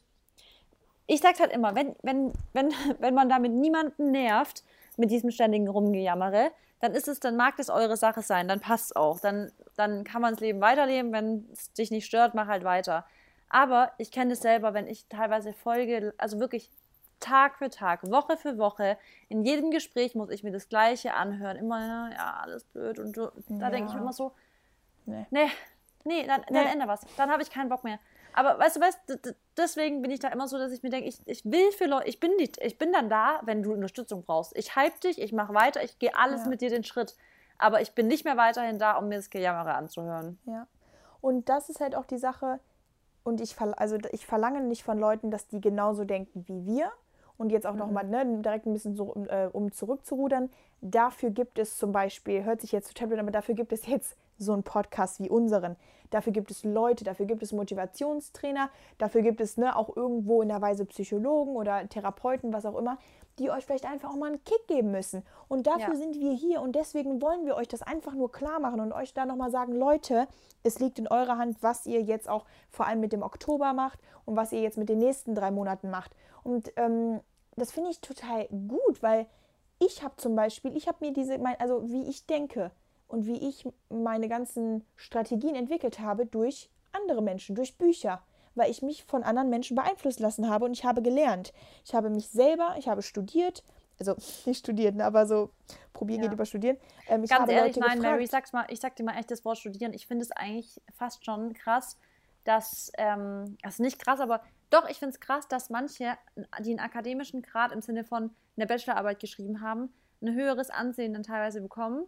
ich sag's halt immer, wenn, wenn, wenn, wenn man damit niemanden nervt, mit diesem ständigen Rumgejammere, dann ist es, dann mag das eure Sache sein, dann passt's auch. Dann, dann kann man das Leben weiterleben, wenn es dich nicht stört, mach halt weiter. Aber ich kenne das selber, wenn ich teilweise folge, also wirklich Tag für Tag, Woche für Woche, in jedem Gespräch muss ich mir das Gleiche anhören. Immer, ja, alles blöd. Und du, da denke ich Ja. immer so, Nee. nee, nee, dann, dann Nee. ändere was. Dann habe ich keinen Bock mehr. Aber weißt du was, deswegen bin ich da immer so, dass ich mir denke, ich, ich will für Leute, ich bin, die, ich bin dann da, wenn du Unterstützung brauchst. Ich hype dich, ich mache weiter, ich gehe alles Ja. mit dir den Schritt. Aber ich bin nicht mehr weiterhin da, um mir das Gejammere anzuhören. Ja. Und das ist halt auch die Sache, und ich, also ich verlange nicht von Leuten, dass die genauso denken wie wir. Und jetzt auch Mhm. nochmal ne, direkt ein bisschen so, um, äh, um zurückzurudern. Dafür gibt es zum Beispiel, hört sich jetzt zu Tablet, aber dafür gibt es jetzt so einen Podcast wie unseren. Dafür gibt es Leute, dafür gibt es Motivationstrainer, dafür gibt es ne, auch irgendwo in der Weise Psychologen oder Therapeuten, was auch immer, die euch vielleicht einfach auch mal einen Kick geben müssen. Und dafür Ja. sind wir hier und deswegen wollen wir euch das einfach nur klar machen und euch da nochmal sagen, Leute, es liegt in eurer Hand, was ihr jetzt auch vor allem mit dem Oktober macht und was ihr jetzt mit den nächsten drei Monaten macht. Und ähm, das finde ich total gut, weil ich habe zum Beispiel, ich habe mir diese, mein, also wie ich denke und wie ich meine ganzen Strategien entwickelt habe durch andere Menschen, durch Bücher, weil ich mich von anderen Menschen beeinflussen lassen habe und ich habe gelernt. Ich habe mich selber, ich habe studiert, also nicht studiert, ne, aber so probieren Ja. geht über studieren. Ähm, ich Ganz habe ehrlich, Leute nein, gefragt. Mary, sag's mal, ich sag dir mal echt das Wort studieren. Ich finde es eigentlich fast schon krass, dass, ähm, also nicht krass, aber doch, ich finde es krass, dass manche, die einen akademischen Grad im Sinne von eine Bachelorarbeit geschrieben haben, ein höheres Ansehen dann teilweise bekommen,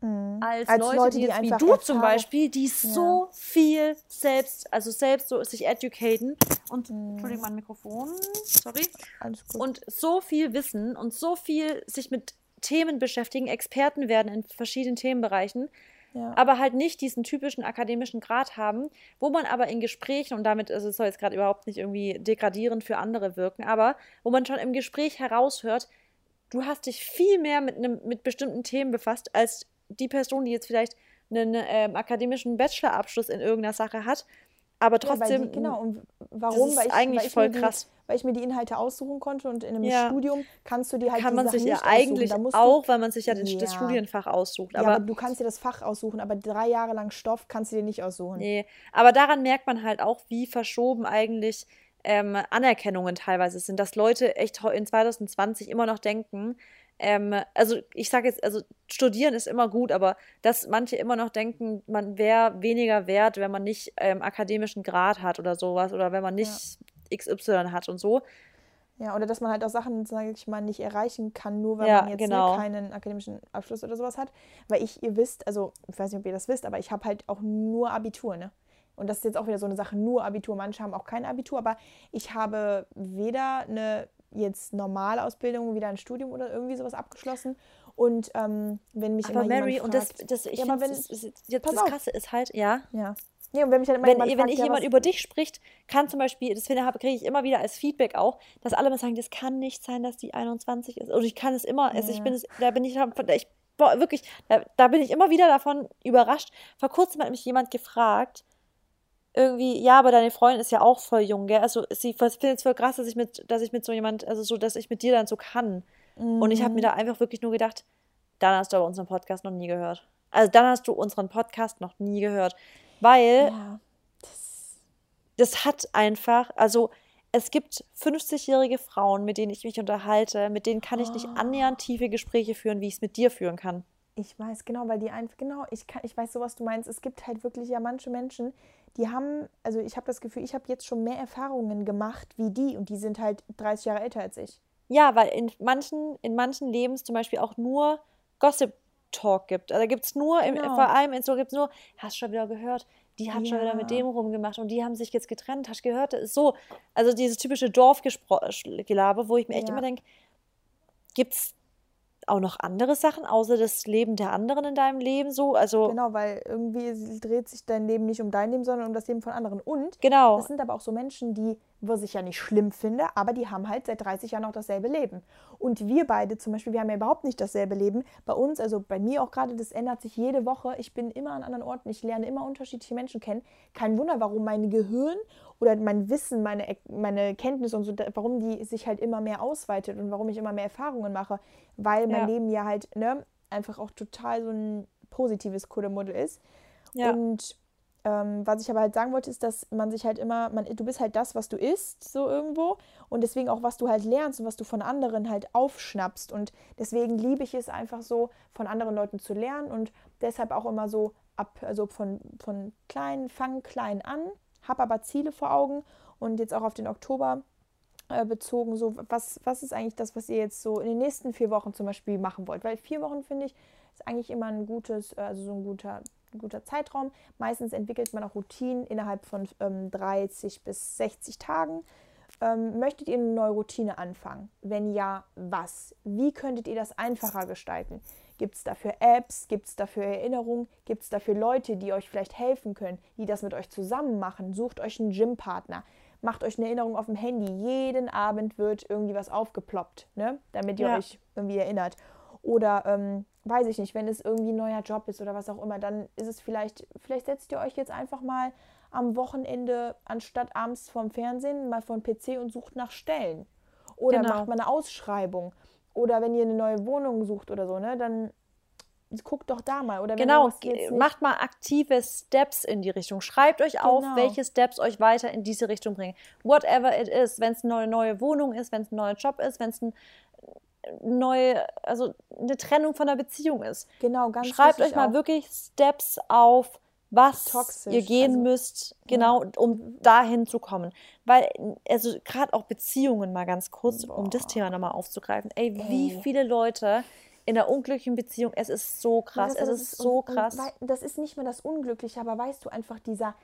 Mhm. als, Als Leute, Leute, die die jetzt wie du zum Erfahrung- Beispiel, die so viel selbst, also selbst so sich educaten und, Mhm. Entschuldigung, mein Mikrofon, sorry, Alles gut. und so viel wissen und so viel sich mit Themen beschäftigen, Experten werden in verschiedenen Themenbereichen, ja. aber halt nicht diesen typischen akademischen Grad haben, wo man aber in Gesprächen, und damit also es soll jetzt gerade überhaupt nicht irgendwie degradierend für andere wirken, aber wo man schon im Gespräch heraushört, du hast dich viel mehr mit, einem, mit bestimmten Themen befasst, als die Person, die jetzt vielleicht einen ähm, akademischen Bachelorabschluss in irgendeiner Sache hat, aber Ja, trotzdem. die, genau, und warum? ist weil ich, eigentlich weil ich voll mir die, krass. Weil ich mir die Inhalte aussuchen konnte und in einem Ja. Studium kannst du dir halt kann die man Sachen sich ja eigentlich auch, weil man sich ja den, das Ja. Studienfach aussucht. Ja, Aber, aber du kannst dir das Fach aussuchen, aber drei Jahre lang Stoff kannst du dir nicht aussuchen. nee. aber daran merkt man halt auch, wie verschoben eigentlich ähm, Anerkennungen teilweise sind, dass Leute echt in 2020 immer noch denken, ähm, also ich sage jetzt, also studieren ist immer gut, aber dass manche immer noch denken, man wäre weniger wert, wenn man nicht ähm, akademischen Grad hat oder sowas oder wenn man nicht XY hat und so. Ja, oder dass man halt auch Sachen, sage ich mal, nicht erreichen kann, nur weil Ja, man jetzt genau. ne, keinen akademischen Abschluss oder sowas hat. Weil ich, ihr wisst, also ich weiß nicht, ob ihr das wisst, aber ich habe halt auch nur Abitur, ne? Und das ist jetzt auch wieder so eine Sache, nur Abitur. Manche haben auch kein Abitur, aber ich habe weder eine jetzt normale Ausbildung, wieder ein Studium oder irgendwie sowas abgeschlossen. Und ähm, wenn mich Aber immer Mary, jemand und das, fragt, das ich Ja, aber wenn- das, ist- jetzt Pass das auf. Krasse ist halt, ja, ja. Nee, und wenn mich dann immer wenn, jemand wenn fragt, ich ja, jemand über dich spricht, kann zum Beispiel, das finde kriege ich immer wieder als Feedback auch, dass alle mal sagen, das kann nicht sein, dass die 21 ist. Oder ich kann es immer, also ich Ja. bin es, da bin ich, ich boah, wirklich, da, da bin ich immer wieder davon überrascht. Vor kurzem hat mich jemand gefragt, irgendwie, ja, aber deine Freundin ist ja auch voll jung, gell? Also sie findet es voll krass, dass ich mit, dass ich mit so jemand, also so, dass ich mit dir dann so kann. Und ich habe Mhm. mir da einfach wirklich nur gedacht, dann hast du aber unseren Podcast noch nie gehört. Also dann hast du unseren Podcast noch nie gehört. Weil ja, das hat einfach, also es gibt 50-jährige Frauen, mit denen ich mich unterhalte, mit denen kann ich nicht Oh. annähernd tiefe Gespräche führen, wie ich es mit dir führen kann. Ich weiß, genau, weil die einfach, genau, ich kann, ich weiß so, was du meinst. Es gibt halt wirklich ja manche Menschen, die haben, also ich habe das Gefühl, ich habe jetzt schon mehr Erfahrungen gemacht wie die und die sind halt 30 Jahre älter als ich. Ja, weil in manchen, in manchen Lebens zum Beispiel auch nur Gossip Talk gibt. Also da gibt es nur, im, Genau. vor allem in so gibt es nur, hast du schon wieder gehört, die hat schon wieder mit Ja. dem rumgemacht und die haben sich jetzt getrennt, hast du gehört? Das ist so, also dieses typische Dorfgelaber, wo ich mir echt Ja. immer denke, gibt es auch noch andere Sachen, außer das Leben der anderen in deinem Leben so? Also, Genau, weil irgendwie dreht sich dein Leben nicht um dein Leben, sondern um das Leben von anderen. Und genau. das sind aber auch so Menschen, die, was ich ja nicht schlimm finde, aber die haben halt seit 30 Jahren auch dasselbe Leben. Und wir beide zum Beispiel, wir haben ja überhaupt nicht dasselbe Leben. Bei uns, also bei mir auch gerade, das ändert sich jede Woche. Ich bin immer an anderen Orten, ich lerne immer unterschiedliche Menschen kennen. Kein Wunder, warum mein Gehirn oder mein Wissen, meine, meine Kenntnis und so, warum die sich halt immer mehr ausweitet und warum ich immer mehr Erfahrungen mache. Weil mein Ja. Leben ja halt ne, einfach auch total so ein positives Kuddelmuddel ist. Ja. Und ähm, was ich aber halt sagen wollte, ist, dass man sich halt immer, man, du bist halt das, was du isst, so irgendwo. Und deswegen auch, was du halt lernst und was du von anderen halt aufschnappst. Und deswegen liebe ich es einfach so, von anderen Leuten zu lernen und deshalb auch immer so ab, also von, von klein, fang klein an, hab aber Ziele vor Augen und jetzt auch auf den Oktober äh, bezogen, so was, was ist eigentlich das, was ihr jetzt so in den nächsten vier Wochen zum Beispiel machen wollt? Weil vier Wochen, finde ich, ist eigentlich immer ein gutes, also so ein guter, ein guter Zeitraum. Meistens entwickelt man auch Routinen innerhalb von ähm, 30 bis 60 Tagen. Ähm, möchtet ihr eine neue Routine anfangen? Wenn ja, was? Wie könntet ihr das einfacher gestalten? Gibt es dafür Apps? Gibt es dafür Erinnerungen? Gibt es dafür Leute, die euch vielleicht helfen können, die das mit euch zusammen machen? Sucht euch einen Gympartner. Macht euch eine Erinnerung auf dem Handy. Jeden Abend wird irgendwie was aufgeploppt, ne? damit ihr Ja. euch irgendwie erinnert. Oder ähm, weiß ich nicht, wenn es irgendwie ein neuer Job ist oder was auch immer, dann ist es vielleicht, vielleicht setzt ihr euch jetzt einfach mal am Wochenende anstatt abends vorm Fernsehen mal vor den PC und sucht nach Stellen. Oder Genau. macht mal eine Ausschreibung. Oder wenn ihr eine neue Wohnung sucht oder so, ne, dann guckt doch da mal. Oder Genau, macht mal aktive Steps in die Richtung. Schreibt euch auf, Genau. welche Steps euch weiter in diese Richtung bringen. Whatever it is, wenn es eine neue, neue Wohnung ist, wenn es ein neuer Job ist, wenn es ein neue, also eine Trennung von der Beziehung ist. Genau, ganz Schreibt euch mal auch. wirklich Steps auf, was Toxisch, ihr gehen also- müsst, genau, um dahin zu kommen. Weil, also gerade auch Beziehungen mal ganz kurz, um das Boah. Thema nochmal aufzugreifen. Ey, wie Ey. viele Leute in einer unglücklichen Beziehung, es ist so krass, Ja, es ist das so und- und krass. wei- Das ist nicht mehr das Unglückliche, aber weißt du, einfach dieser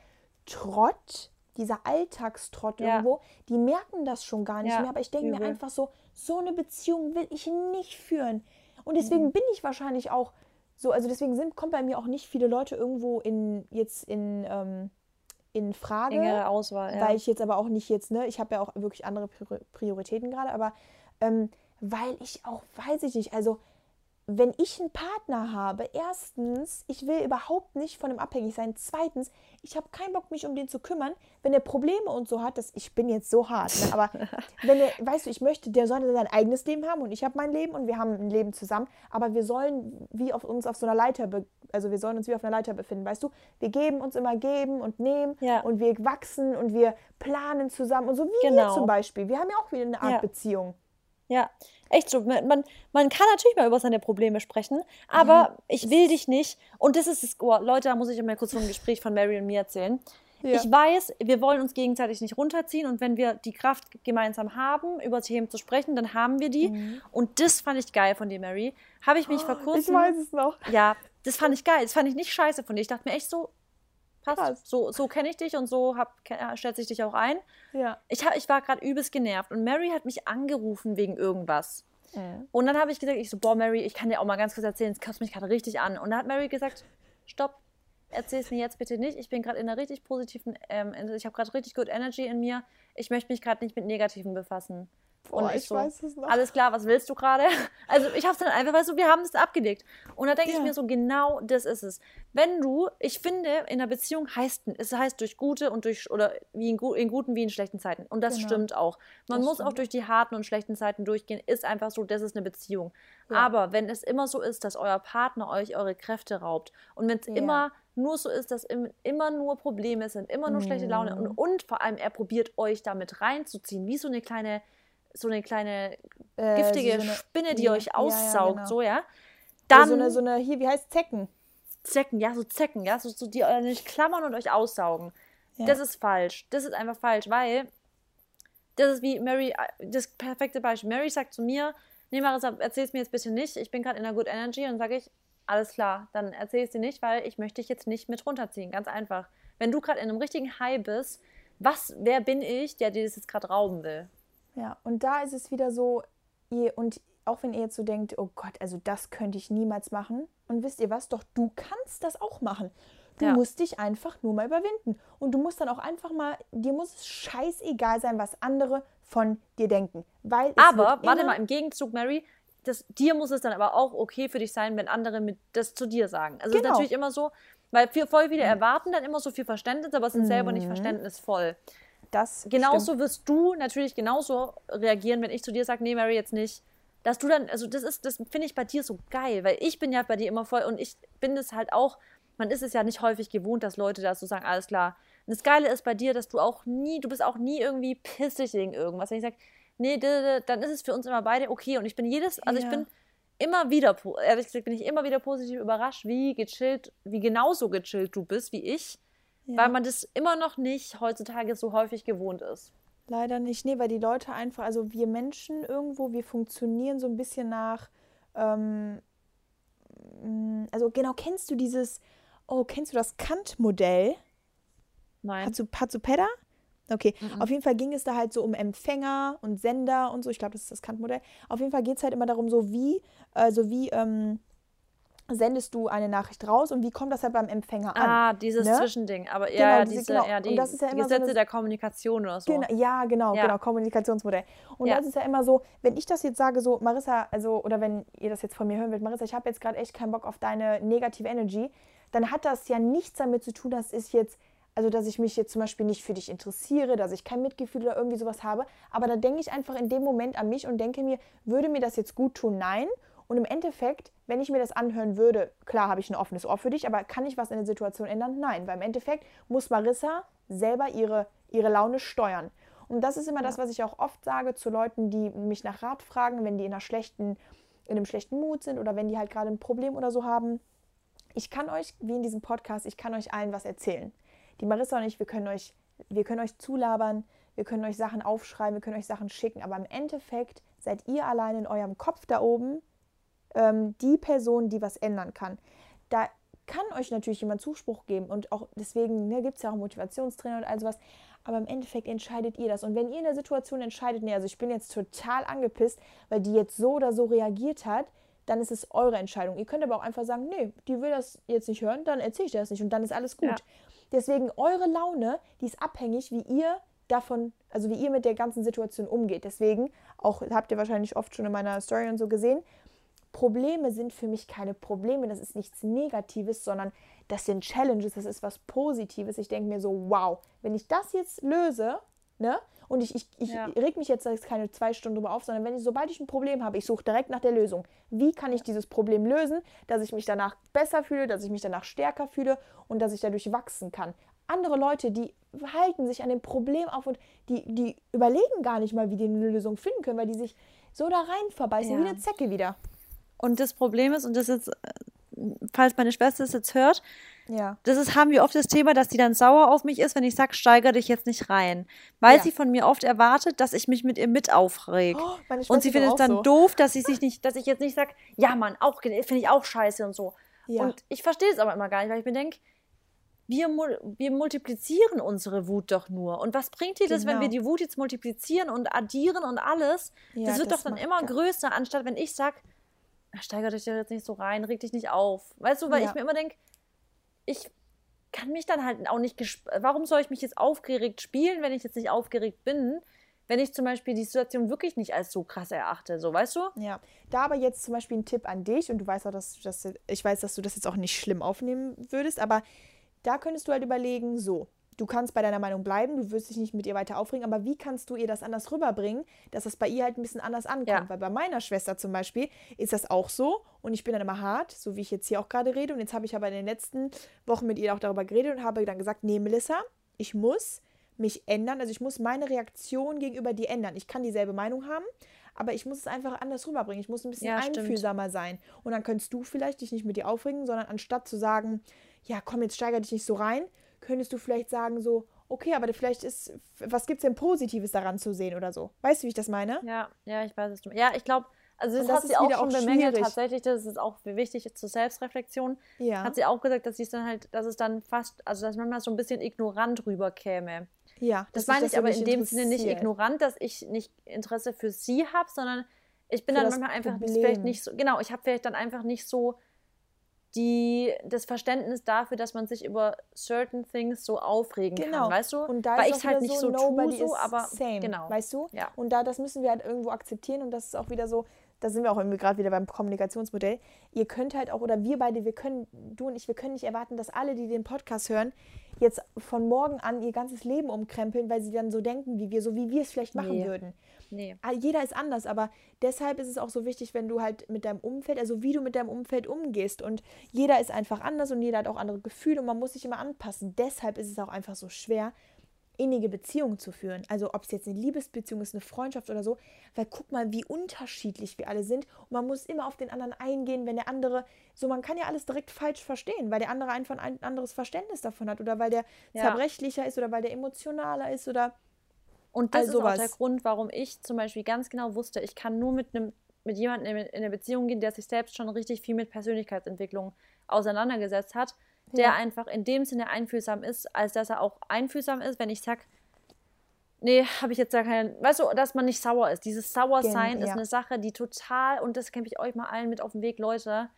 Trott, dieser Alltagstrott Ja. irgendwo, die merken das schon gar nicht Ja, mehr. Aber ich denke mir einfach so, so eine Beziehung will ich nicht führen. Und Mhm. deswegen bin ich wahrscheinlich auch so, also deswegen sind, kommt bei mir auch nicht viele Leute irgendwo in jetzt in, ähm, in Frage Engere Auswahl, ja. weil ich jetzt aber auch nicht jetzt, ne, ich habe ja auch wirklich andere Prior- Prioritäten gerade, aber ähm, weil ich auch, weiß ich nicht, also wenn ich einen Partner habe, erstens, ich will überhaupt nicht von ihm abhängig sein. Zweitens, ich habe keinen Bock, mich um den zu kümmern, wenn er Probleme und so hat. Das, ich bin jetzt so hart, ne? aber wenn er, weißt du, ich möchte, der soll sein eigenes Leben haben und ich habe mein Leben und wir haben ein Leben zusammen, aber wir sollen wie auf uns auf so einer Leiter, also wir sollen uns wie auf einer Leiter befinden, weißt du? Wir geben uns immer geben und nehmen Ja. und wir wachsen und wir planen zusammen und so wie wir Genau. zum Beispiel. Wir haben ja auch wieder eine Art Ja. Beziehung. Ja, echt so. Man, man, kann natürlich mal über seine Probleme sprechen, aber ich will dich nicht. Und das ist es. Oh, Leute, da muss ich mal kurz ein Gespräch von Mary und mir erzählen. Ja. Ich weiß, wir wollen uns gegenseitig nicht runterziehen und wenn wir die Kraft gemeinsam haben, über Themen zu sprechen, dann haben wir die. Und das fand ich geil von dir, Mary. Habe ich mich vor Mhm. Ich kurzem. weiß es noch. Ja, das fand ich geil. Das fand ich nicht scheiße von dir. Ich dachte mir echt so, passt. Krass. So, so kenne ich dich und so hab, ke- stellt sich dich auch ein. Ja. Ich, hab, ich war gerade übelst genervt und Mary hat mich angerufen wegen irgendwas. Und dann habe ich gesagt, ich so, boah, Mary, ich kann dir auch mal ganz kurz erzählen, es kotzt mich gerade richtig an. Und dann hat Mary gesagt, stopp, erzähl es mir jetzt bitte nicht. Ich bin gerade in einer richtig positiven, ähm, ich habe gerade richtig good Energy in mir. Ich möchte mich gerade nicht mit Negativen befassen. Boah, und ich weiß es noch. Alles klar, was willst du gerade? Also ich habe es dann einfach, weißt du, wir haben das abgelegt. Und da denke ich Ja. mir so, genau das ist es. Wenn du, ich finde, in einer Beziehung heißt, es heißt durch gute und durch, oder wie in, in guten wie in schlechten Zeiten. Und das Genau. stimmt auch. Man Das muss auch stimmt. durch die harten und schlechten Zeiten durchgehen. Ist einfach so, das ist eine Beziehung. Ja. Aber wenn es immer so ist, dass euer Partner euch eure Kräfte raubt und wenn es Ja. immer nur so ist, dass im, immer nur Probleme sind, immer nur schlechte Laune und, Mhm. und vor allem er probiert euch damit reinzuziehen, wie so eine kleine, so eine kleine Äh, giftige so eine- Spinne, die ja, euch ja, ja, aussaugt, genau. so ja. Dann so eine, so eine, hier, wie heißt Zecken? Zecken, ja, so Zecken, ja, so, so die euch klammern und euch aussaugen. Ja. Das ist falsch. Das ist einfach falsch, weil das ist wie Mary, das perfekte Beispiel. Mary sagt zu mir, nee, Marissa, erzähl es mir jetzt bitte nicht. Ich bin gerade in einer Good Energy und sage ich, alles klar, dann erzähl es dir nicht, weil ich möchte dich jetzt nicht mit runterziehen. Ganz einfach. Wenn du gerade in einem richtigen High bist, was, wer bin ich, der dir das jetzt gerade rauben will? Ja, und da ist es wieder so, ihr, und auch wenn ihr jetzt so denkt, oh Gott, also das könnte ich niemals machen. Und wisst ihr was? Doch du kannst das auch machen. Du ja. musst dich einfach nur mal überwinden. Und du musst dann auch einfach mal, dir muss es scheißegal sein, was andere von dir denken. Weil aber, warte mal, im Gegenzug, Mary, das, dir muss es dann aber auch okay für dich sein, wenn andere mit das zu dir sagen. Also genau. ist natürlich immer so, weil viel, voll viele mhm. erwarten dann immer so viel Verständnis, aber sind mhm. selber nicht mhm. verständnisvoll. Das genauso stimmt. wirst du natürlich genauso reagieren, wenn ich zu dir sage, nee, Mary, jetzt nicht. Dass du dann, also das ist, das finde ich bei dir so geil, weil ich bin ja bei dir immer voll und ich bin es halt auch, man ist es ja nicht häufig gewohnt, dass Leute da so sagen, alles klar. Und das Geile ist bei dir, dass du auch nie, du bist auch nie irgendwie pissig wegen irgendwas. Wenn ich sage, nee, dann ist es für uns immer beide okay. Und ich bin jedes, also ja. ich bin immer wieder, ehrlich gesagt, bin ich immer wieder positiv überrascht, wie gechillt, wie genauso gechillt du bist wie ich. Ja. Weil man das immer noch nicht heutzutage so häufig gewohnt ist. Leider nicht, nee, weil die Leute einfach, also wir Menschen irgendwo, wir funktionieren so ein bisschen nach, ähm, mm, also genau, kennst du dieses, oh, kennst du das Kant-Modell? Nein. Hatsu, Hatsupeda? Okay, mhm. auf jeden Fall ging es da halt so um Empfänger und Sender und so. Ich glaube, das ist das Kant-Modell. Auf jeden Fall geht es halt immer darum, so wie, also wie ähm, sendest du eine Nachricht raus und wie kommt das halt beim Empfänger an? Ah, dieses ne? Zwischending. Aber genau, ja, diese, genau. ja, die, das ist ja die Gesetze so eine, der Kommunikation oder so. Genau, ja, genau, ja. genau, Kommunikationsmodell. Und das ist ja immer so, wenn ich das jetzt sage, so, Marissa, also, oder wenn ihr das jetzt von mir hören wollt, Marissa, ich habe jetzt gerade echt keinen Bock auf deine negative Energy, dann hat das ja nichts damit zu tun, dass ich jetzt also, dass ich mich jetzt zum Beispiel nicht für dich interessiere, dass ich kein Mitgefühl oder irgendwie sowas habe. Aber da denke ich einfach in dem Moment an mich und denke mir, würde mir das jetzt gut tun? Nein. Und im Endeffekt, wenn ich mir das anhören würde, klar habe ich ein offenes Ohr für dich, aber kann ich was in der Situation ändern? Nein, weil im Endeffekt muss Marissa selber ihre, ihre Laune steuern. Und das ist immer ja. das, was ich auch oft sage zu Leuten, die mich nach Rat fragen, wenn die in einer schlechten, in einem schlechten Mut sind oder wenn die halt gerade ein Problem oder so haben. Ich kann euch, wie in diesem Podcast, ich kann euch allen was erzählen die Marissa und ich, wir können euch, wir können euch zulabern, wir können euch Sachen aufschreiben, wir können euch Sachen schicken, aber im Endeffekt seid ihr allein in eurem Kopf da oben ähm, die Person, die was ändern kann. Da kann euch natürlich jemand Zuspruch geben und auch deswegen ne, gibt es ja auch Motivationstrainer und all sowas. Aber im Endeffekt entscheidet ihr das. Und wenn ihr in der Situation entscheidet, nee, also ich bin jetzt total angepisst, weil die jetzt so oder so reagiert hat, dann ist es eure Entscheidung. Ihr könnt aber auch einfach sagen, nee, die will das jetzt nicht hören, dann erzähle ich dir das nicht und dann ist alles gut. Ja. Deswegen eure Laune, die ist abhängig, wie ihr davon, also wie ihr mit der ganzen Situation umgeht. Deswegen, auch habt ihr wahrscheinlich oft schon in meiner Story und so gesehen, Probleme sind für mich keine Probleme, das ist nichts Negatives, sondern das sind Challenges, das ist was Positives. Ich denke mir so, wow, wenn ich das jetzt löse, ne, und ich, ich, ich ja. reg mich jetzt keine zwei Stunden drüber auf, sondern wenn ich, sobald ich ein Problem habe, ich suche direkt nach der Lösung. Wie kann ich dieses Problem lösen, dass ich mich danach besser fühle, dass ich mich danach stärker fühle und dass ich dadurch wachsen kann. Andere Leute, die halten sich an dem Problem auf und die, die überlegen gar nicht mal, wie die eine Lösung finden können, weil die sich so da rein verbeißen, ja. wie eine Zecke wieder. Und das Problem ist, und das ist, falls meine Schwester es jetzt hört, ja. Das ist, haben wir oft das Thema, dass sie dann sauer auf mich ist, wenn ich sage, steiger dich jetzt nicht rein. Weil ja. sie von mir oft erwartet, dass ich mich mit ihr mit aufreg. Oh, und sie findet es dann so. doof, dass ich sich nicht, dass ich jetzt nicht sage, ja Mann, auch finde ich auch scheiße und so. Ja. Und ich verstehe es aber immer gar nicht, weil ich mir denke, wir, wir multiplizieren unsere Wut doch nur. Und was bringt dir das, genau. wenn wir genau. die Wut jetzt multiplizieren und addieren und alles? Ja, das wird das doch dann immer größer, anstatt wenn ich sage, steiger dich jetzt nicht so rein, reg dich nicht auf. Weißt du, weil ich mir immer denke, ich kann mich dann halt auch nicht. Warum soll ich mich jetzt aufgeregt spielen, wenn ich jetzt nicht aufgeregt bin? Wenn ich zum Beispiel die Situation wirklich nicht als so krass erachte, so weißt du? Ja, da aber jetzt zum Beispiel ein Tipp an dich und du weißt auch, dass, dass ich weiß, dass du das jetzt auch nicht schlimm aufnehmen würdest, aber da könntest du halt überlegen, so, du kannst bei deiner Meinung bleiben, du wirst dich nicht mit ihr weiter aufregen, aber wie kannst du ihr das anders rüberbringen, dass das bei ihr halt ein bisschen anders ankommt? Ja. Weil bei meiner Schwester zum Beispiel ist das auch so und ich bin dann immer hart, so wie ich jetzt hier auch gerade rede und jetzt habe ich aber in den letzten Wochen mit ihr auch darüber geredet und habe dann gesagt, nee Melissa, ich muss mich ändern, also ich muss meine Reaktion gegenüber dir ändern. Ich kann dieselbe Meinung haben, aber ich muss es einfach anders rüberbringen. Ich muss ein bisschen ja, einfühlsamer sein. Und dann könntest du vielleicht dich nicht mit ihr aufregen, sondern anstatt zu sagen, ja, komm, jetzt steiger dich nicht so rein, könntest du vielleicht sagen so, okay, aber vielleicht ist, was gibt es denn Positives daran zu sehen oder so? Weißt du, wie ich das meine? Ja, ja, ich weiß es. Ja, ich glaube, also das, das hat sie auch schon bemängelt, tatsächlich, das ist auch wichtig zur Selbstreflexion. Ja. Hat sie auch gesagt, dass sie es dann halt, dass es dann fast, also dass manchmal so ein bisschen ignorant rüberkäme. Ja, das meine ich aber in dem Sinne nicht ignorant, dass ich nicht Interesse für sie habe, sondern ich bin für dann manchmal einfach vielleicht nicht so, genau, ich habe vielleicht dann einfach nicht so die, das Verständnis dafür, dass man sich über certain things so aufregen genau. kann, weißt du? Und da Weil ich es halt nicht so, so tue, so, aber same, genau. Weißt du? Ja. Und da, das müssen wir halt irgendwo akzeptieren und das ist auch wieder so, da sind wir auch irgendwie gerade wieder beim Kommunikationsmodell. Ihr könnt halt auch, oder wir beide, wir können, du und ich, wir können nicht erwarten, dass alle, die den Podcast hören, jetzt von morgen an ihr ganzes Leben umkrempeln, weil sie dann so denken wie wir, so wie wir es vielleicht machen nee. würden. Nee. Ah, jeder ist anders, aber deshalb ist es auch so wichtig, wenn du halt mit deinem Umfeld, also wie du mit deinem Umfeld umgehst. Und jeder ist einfach anders und jeder hat auch andere Gefühle und man muss sich immer anpassen. Deshalb ist es auch einfach so schwer, innige Beziehungen zu führen. Also ob es jetzt eine Liebesbeziehung ist, eine Freundschaft oder so. Weil guck mal, wie unterschiedlich wir alle sind. Und man muss immer auf den anderen eingehen, wenn der andere, so man kann ja alles direkt falsch verstehen, weil der andere einfach ein anderes Verständnis davon hat oder weil der ja. zerbrechlicher ist oder weil der emotionaler ist oder und das also ist auch der Grund, warum ich zum Beispiel ganz genau wusste, ich kann nur mit einem mit jemandem in eine Beziehung gehen, der sich selbst schon richtig viel mit Persönlichkeitsentwicklung auseinandergesetzt hat, der ja. einfach in dem Sinne einfühlsam ist, als dass er auch einfühlsam ist, wenn ich sage, nee, habe ich jetzt da keinen, weißt du, dass man nicht sauer ist. Dieses Sauersein ja. ist eine Sache, die total, und das kämpfe ich euch mal allen mit auf den Weg, Leute,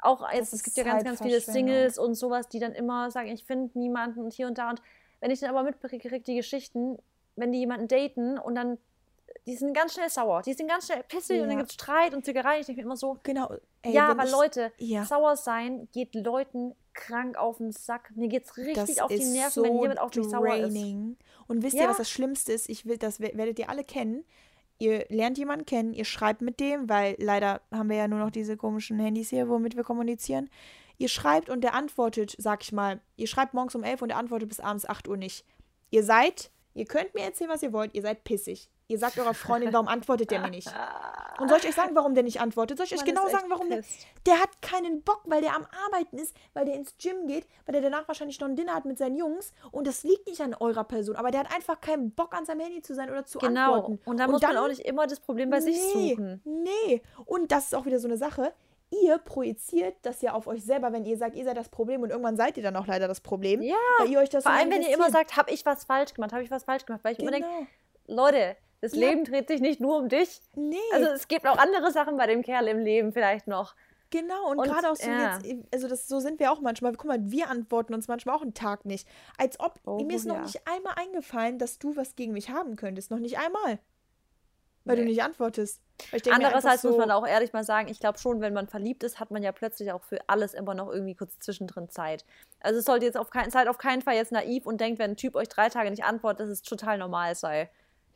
auch jetzt, es gibt ja ganz, ganz viele Singles und sowas, die dann immer sagen, ich finde niemanden und hier und da und wenn ich dann aber mitkriege, die Geschichten, wenn die jemanden daten und dann die sind ganz schnell sauer, die sind ganz schnell pissig ja. und dann gibt es Streit und Zickerei. Ich denke mir immer so, genau. Ey, ja, aber ich, Leute, ja. sauer sein geht Leuten krank auf den Sack. Mir geht es richtig das auf die Nerven, so wenn jemand auf mich sauer ist. Und wisst ja. ihr, was das Schlimmste ist? Ich will, das werdet ihr alle kennen. Ihr lernt jemanden kennen, ihr schreibt mit dem, weil leider haben wir ja nur noch diese komischen Handys hier, womit wir kommunizieren. Ihr schreibt und der antwortet, sag ich mal, ihr schreibt morgens um 11 und der antwortet bis abends 8 Uhr nicht. Ihr seid Ihr könnt mir erzählen, was ihr wollt. Ihr seid pissig. Ihr sagt eurer Freundin, warum antwortet der mir nicht? Und soll ich euch sagen, warum der nicht antwortet? Soll ich euch genau sagen, warum der. Der hat keinen Bock, weil der am Arbeiten ist, weil der ins Gym geht, weil der danach wahrscheinlich noch ein Dinner hat mit seinen Jungs. Und das liegt nicht an eurer Person. Aber der hat einfach keinen Bock, an seinem Handy zu sein oder zu genau. antworten. Und da muss dann, man auch nicht immer das Problem bei nee, sich suchen. Nee. Und das ist auch wieder so eine Sache ihr projiziert das ja auf euch selber, wenn ihr sagt, ihr seid das Problem und irgendwann seid ihr dann auch leider das Problem. Ja, weil ihr euch das vor allem, wenn ihr immer sagt, habe ich was falsch gemacht, habe ich was falsch gemacht, weil ich genau. immer denke, Leute, das ja. Leben dreht sich nicht nur um dich. Nee. Also es gibt auch andere Sachen bei dem Kerl im Leben vielleicht noch. Genau, und, und gerade auch so ja. jetzt, also das, so sind wir auch manchmal. Guck mal, wir antworten uns manchmal auch einen Tag nicht. Als ob, oh, mir ist ja. noch nicht einmal eingefallen, dass du was gegen mich haben könntest. Noch nicht einmal. Weil nee. du nicht antwortest. Andererseits so muss man auch ehrlich mal sagen, ich glaube schon, wenn man verliebt ist, hat man ja plötzlich auch für alles immer noch irgendwie kurz zwischendrin Zeit. Also es sollte jetzt auf keinen, seid auf keinen Fall jetzt naiv und denkt, wenn ein Typ euch drei Tage nicht antwortet, dass es total normal sei.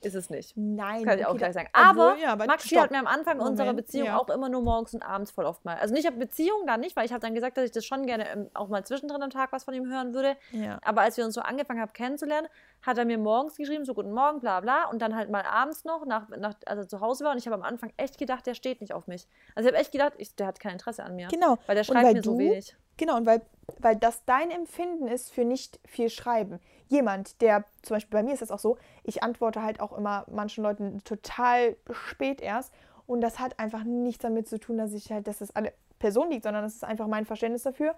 Ist es nicht. Nein. Kann ich auch gleich sagen. Aber, ja, aber Maxi stopp. hat mir am Anfang Moment, unserer Beziehung ja. auch immer nur morgens und abends voll oft mal. Also nicht auf Beziehung dann nicht, weil ich habe dann gesagt, dass ich das schon gerne ähm, auch mal zwischendrin am Tag was von ihm hören würde. Ja. Aber als wir uns so angefangen haben kennenzulernen, hat er mir morgens geschrieben, so guten Morgen, bla bla. Und dann halt mal abends noch, nach, nach, als er zu Hause war. Und ich habe am Anfang echt gedacht, der steht nicht auf mich. Also ich habe echt gedacht, ich, der hat kein Interesse an mir. Genau. Weil der schreibt weil mir du, so wenig. Genau, und weil, weil das dein Empfinden ist für nicht viel Schreiben jemand, der, zum Beispiel bei mir ist das auch so, ich antworte halt auch immer manchen Leuten total spät erst. Und das hat einfach nichts damit zu tun, dass ich halt, dass das alle Person liegt, sondern das ist einfach mein Verständnis dafür,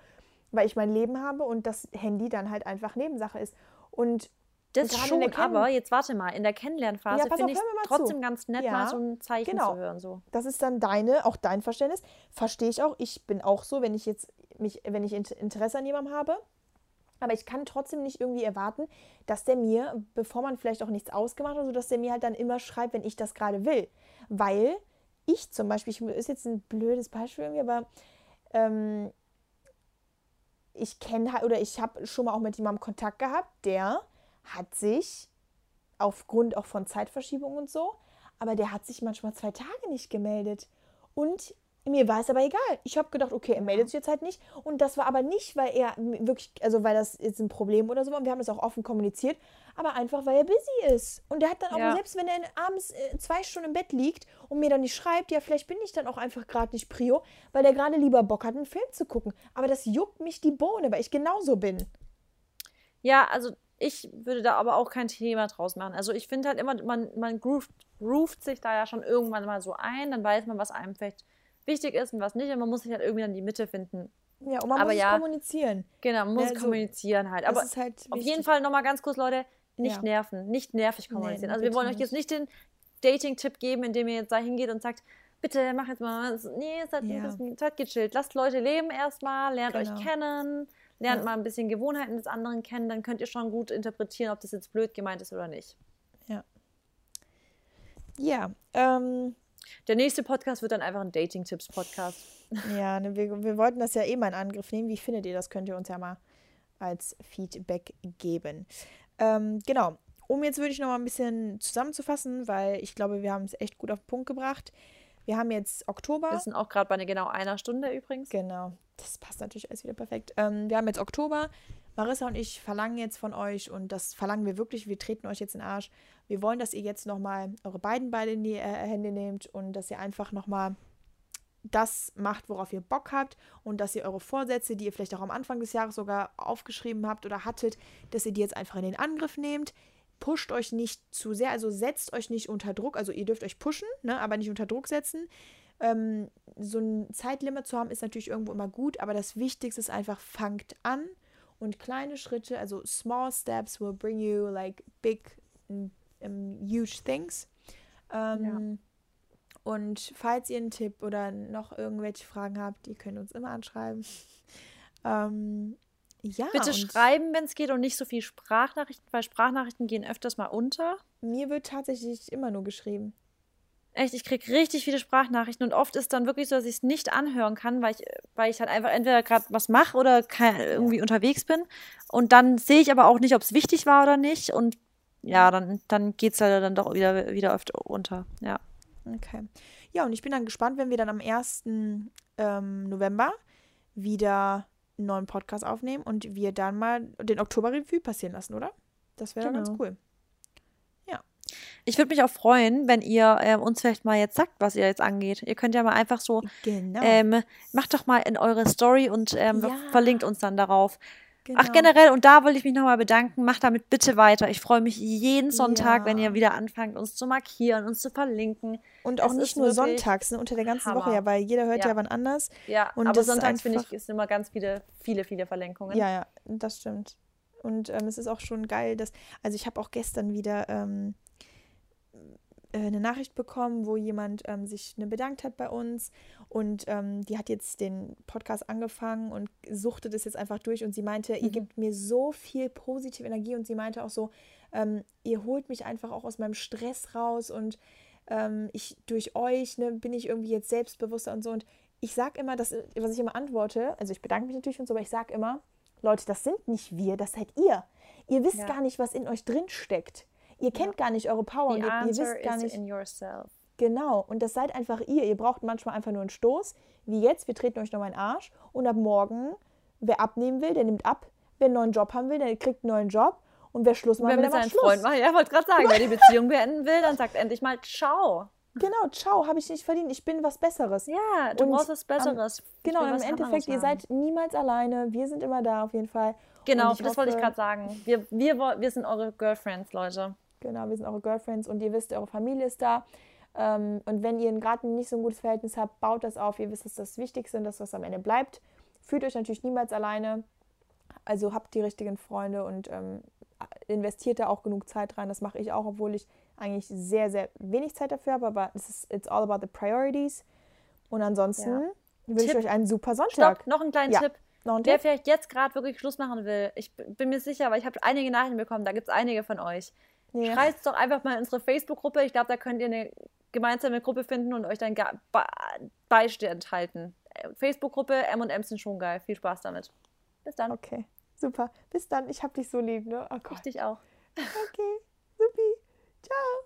weil ich mein Leben habe und das Handy dann halt einfach Nebensache ist. Und das schon, aber jetzt warte mal, in der Kennenlernphase ja, finde ich trotzdem zu. ganz nett, ja, mal so ein Zeichen genau. zu hören. So. Das ist dann deine, auch dein Verständnis. Verstehe ich auch. Ich bin auch so, wenn ich jetzt mich, wenn ich Interesse an jemandem habe, aber ich kann trotzdem nicht irgendwie erwarten, dass der mir, bevor man vielleicht auch nichts ausgemacht hat, so dass der mir halt dann immer schreibt, wenn ich das gerade will. Weil ich zum Beispiel, ich, ist jetzt ein blödes Beispiel irgendwie, aber ähm, ich kenne halt, oder ich habe schon mal auch mit jemandem Kontakt gehabt, der hat sich aufgrund auch von Zeitverschiebung und so, aber der hat sich manchmal zwei Tage nicht gemeldet. Und mir war es aber egal. Ich habe gedacht, okay, er meldet sich jetzt halt nicht. Und das war aber nicht, weil er wirklich, also weil das jetzt ein Problem oder so war. Und wir haben das auch offen kommuniziert. Aber einfach, weil er busy ist. Und er hat dann auch, ja. selbst wenn er abends äh, zwei Stunden im Bett liegt und mir dann nicht schreibt, ja, vielleicht bin ich dann auch einfach gerade nicht Prio, weil der gerade lieber Bock hat, einen Film zu gucken. Aber das juckt mich die Bohne, weil ich genauso bin. Ja, also ich würde da aber auch kein Thema draus machen. Also ich finde halt immer, man, man groovt, groovt sich da ja schon irgendwann mal so ein, dann weiß man, was einem vielleicht wichtig ist und was nicht. Und man muss sich halt irgendwie dann die Mitte finden. Ja, und man Aber muss ja. kommunizieren. Genau, man muss Ja, so- kommunizieren halt. Aber halt auf jeden Fall nochmal ganz kurz, Leute, nicht Ja. nerven, nicht nervig kommunizieren. also wir wollen euch jetzt nicht den Dating-Tipp geben, indem ihr jetzt da hingeht und sagt, bitte mach jetzt mal was. Nee, seid, Ja. ein bisschen, seid gechillt. Lasst Leute leben erstmal, lernt Genau. euch kennen, lernt Ja. mal ein bisschen Gewohnheiten des anderen kennen, dann könnt ihr schon gut interpretieren, ob das jetzt blöd gemeint ist oder nicht. Ja, ähm, Der nächste Podcast wird dann einfach ein Dating-Tipps-Podcast. ja ne, wir, wir wollten das ja eh mal in Angriff nehmen. Wie findet ihr das? Könnt ihr uns ja mal als Feedback geben. Ähm, genau. Um jetzt würde ich noch mal ein bisschen zusammenzufassen, weil ich glaube, wir haben es echt gut auf den Punkt gebracht. Wir haben jetzt Oktober. Wir sind auch gerade bei genau einer Stunde übrigens. Genau, das passt natürlich alles wieder perfekt. Ähm, wir haben jetzt Oktober. Marissa und ich verlangen jetzt von euch, und das verlangen wir wirklich, wir treten euch jetzt in den Arsch. Wir wollen, dass ihr jetzt nochmal eure beiden Beine in die äh, Hände nehmt und dass ihr einfach nochmal das macht, worauf ihr Bock habt und dass ihr eure Vorsätze, die ihr vielleicht auch am Anfang des Jahres sogar aufgeschrieben habt oder hattet, dass ihr die jetzt einfach in den Angriff nehmt. Pusht euch nicht zu sehr, also setzt euch nicht unter Druck. Also ihr dürft euch pushen, ne, aber nicht unter Druck setzen. Ähm, so ein Zeitlimit zu haben, ist natürlich irgendwo immer gut, aber das Wichtigste ist einfach, fangt an und kleine Schritte, also small steps will bring you like big, um, huge things. Ähm, Und falls ihr einen Tipp oder noch irgendwelche Fragen habt, ihr könnt uns immer anschreiben. ähm, ja, Bitte schreiben, wenn es geht, und nicht so viel Sprachnachrichten, weil Sprachnachrichten gehen öfters mal unter. mir wird tatsächlich immer nur geschrieben. Echt, ich kriege richtig viele Sprachnachrichten und oft ist dann wirklich so, dass ich es nicht anhören kann, weil ich, weil ich halt einfach entweder gerade was mache oder kein, irgendwie unterwegs bin. Und dann sehe ich aber auch nicht, ob es wichtig war oder nicht. Und ja, dann, dann geht es halt dann doch wieder, wieder öfter unter. Ja. Okay. Ja, und ich bin dann gespannt, wenn wir dann am 1. Ähm, November wieder einen neuen Podcast aufnehmen und wir dann mal den Oktober-Revue passieren lassen, oder? Das wäre Genau. ganz cool. Ich würde mich auch freuen, wenn ihr ähm, uns vielleicht mal jetzt sagt, was ihr jetzt angeht. Ihr könnt ja mal einfach so, Genau. ähm, macht doch mal in eure Story und ähm, Ja. verlinkt uns dann darauf. genau. Ach, generell, und da will ich mich nochmal bedanken. Macht damit bitte weiter. Ich freue mich jeden Sonntag, Ja. wenn ihr wieder anfangt, uns zu markieren, uns zu verlinken. Und auch es nicht nur sonntags, ne, unter der ganzen Hammer. Woche, ja, weil jeder hört ja, Ja. wann anders. Ja, Und aber das sonntags finde ich, ist immer ganz viele, viele, viele Verlinkungen. Ja, ja, das stimmt. Und ähm, es ist auch schon geil, dass, also ich habe auch gestern wieder ähm, äh, eine Nachricht bekommen, wo jemand ähm, sich ne, bedankt hat bei uns und ähm, die hat jetzt den Podcast angefangen und suchtet es jetzt einfach durch und sie meinte, ihr Mhm. gebt mir so viel positive Energie und sie meinte auch so, ähm, ihr holt mich einfach auch aus meinem Stress raus und ähm, ich durch euch ne, bin ich irgendwie jetzt selbstbewusster und so und ich sage immer, dass, was ich immer antworte, also ich bedanke mich natürlich und so, aber ich sage immer, Leute, das sind nicht wir, das seid ihr. Ihr wisst Ja. gar nicht, was in euch drin steckt. Ihr kennt gar nicht eure Power The und ihr, ihr wisst gar nicht. in yourself. Genau. Und das seid einfach ihr. Ihr braucht manchmal einfach nur einen Stoß. Wie jetzt, wir treten euch nochmal in den Arsch. Und ab morgen, wer abnehmen will, der nimmt ab. Wer einen neuen Job haben will, der kriegt einen neuen Job. Und wer Schluss machen will, der macht Schluss. Freunden macht, ja, wollte gerade sagen, wer die Beziehung beenden will, dann sagt endlich mal Ciao. Genau, ciao, habe ich nicht verdient. Ich bin was Besseres. Ja, du Und brauchst was Besseres. Ich Genau, im Endeffekt, ihr seid niemals alleine. Wir sind immer da auf jeden Fall. Genau, das wollte ich hoffe- gerade sagen. Wir, wir, wir sind eure Girlfriends, Leute. Genau, wir sind eure Girlfriends und ihr wisst, eure Familie ist da. Ähm, und wenn ihr gerade nicht so ein gutes Verhältnis habt, baut das auf. Ihr wisst, das ist das Wichtigste und das, was am Ende bleibt. Fühlt euch natürlich niemals alleine. Also habt die richtigen Freunde und ähm, investiert da auch genug Zeit rein. Das mache ich auch, obwohl ich eigentlich sehr, sehr wenig Zeit dafür habe. Aber es ist it's all about the priorities. Und ansonsten Ja. wünsche ich euch einen super Sonntag. Stopp, noch einen kleinen Ja. Tipp. Noch ein Wer Tipp? vielleicht jetzt gerade wirklich Schluss machen will, ich bin mir sicher, weil ich habe einige Nachrichten bekommen, da gibt es einige von euch. Ja. Schreibt es doch einfach mal in unsere Facebook-Gruppe. Ich glaube, da könnt ihr eine gemeinsame Gruppe finden und euch dann Beistand halten. Äh, Facebook-Gruppe M&M's sind schon geil. Viel Spaß damit. Bis dann. Okay, super. Bis dann. Ich hab dich so lieb, ne? Oh Gott. Ich dich auch. Okay, supi. Ciao.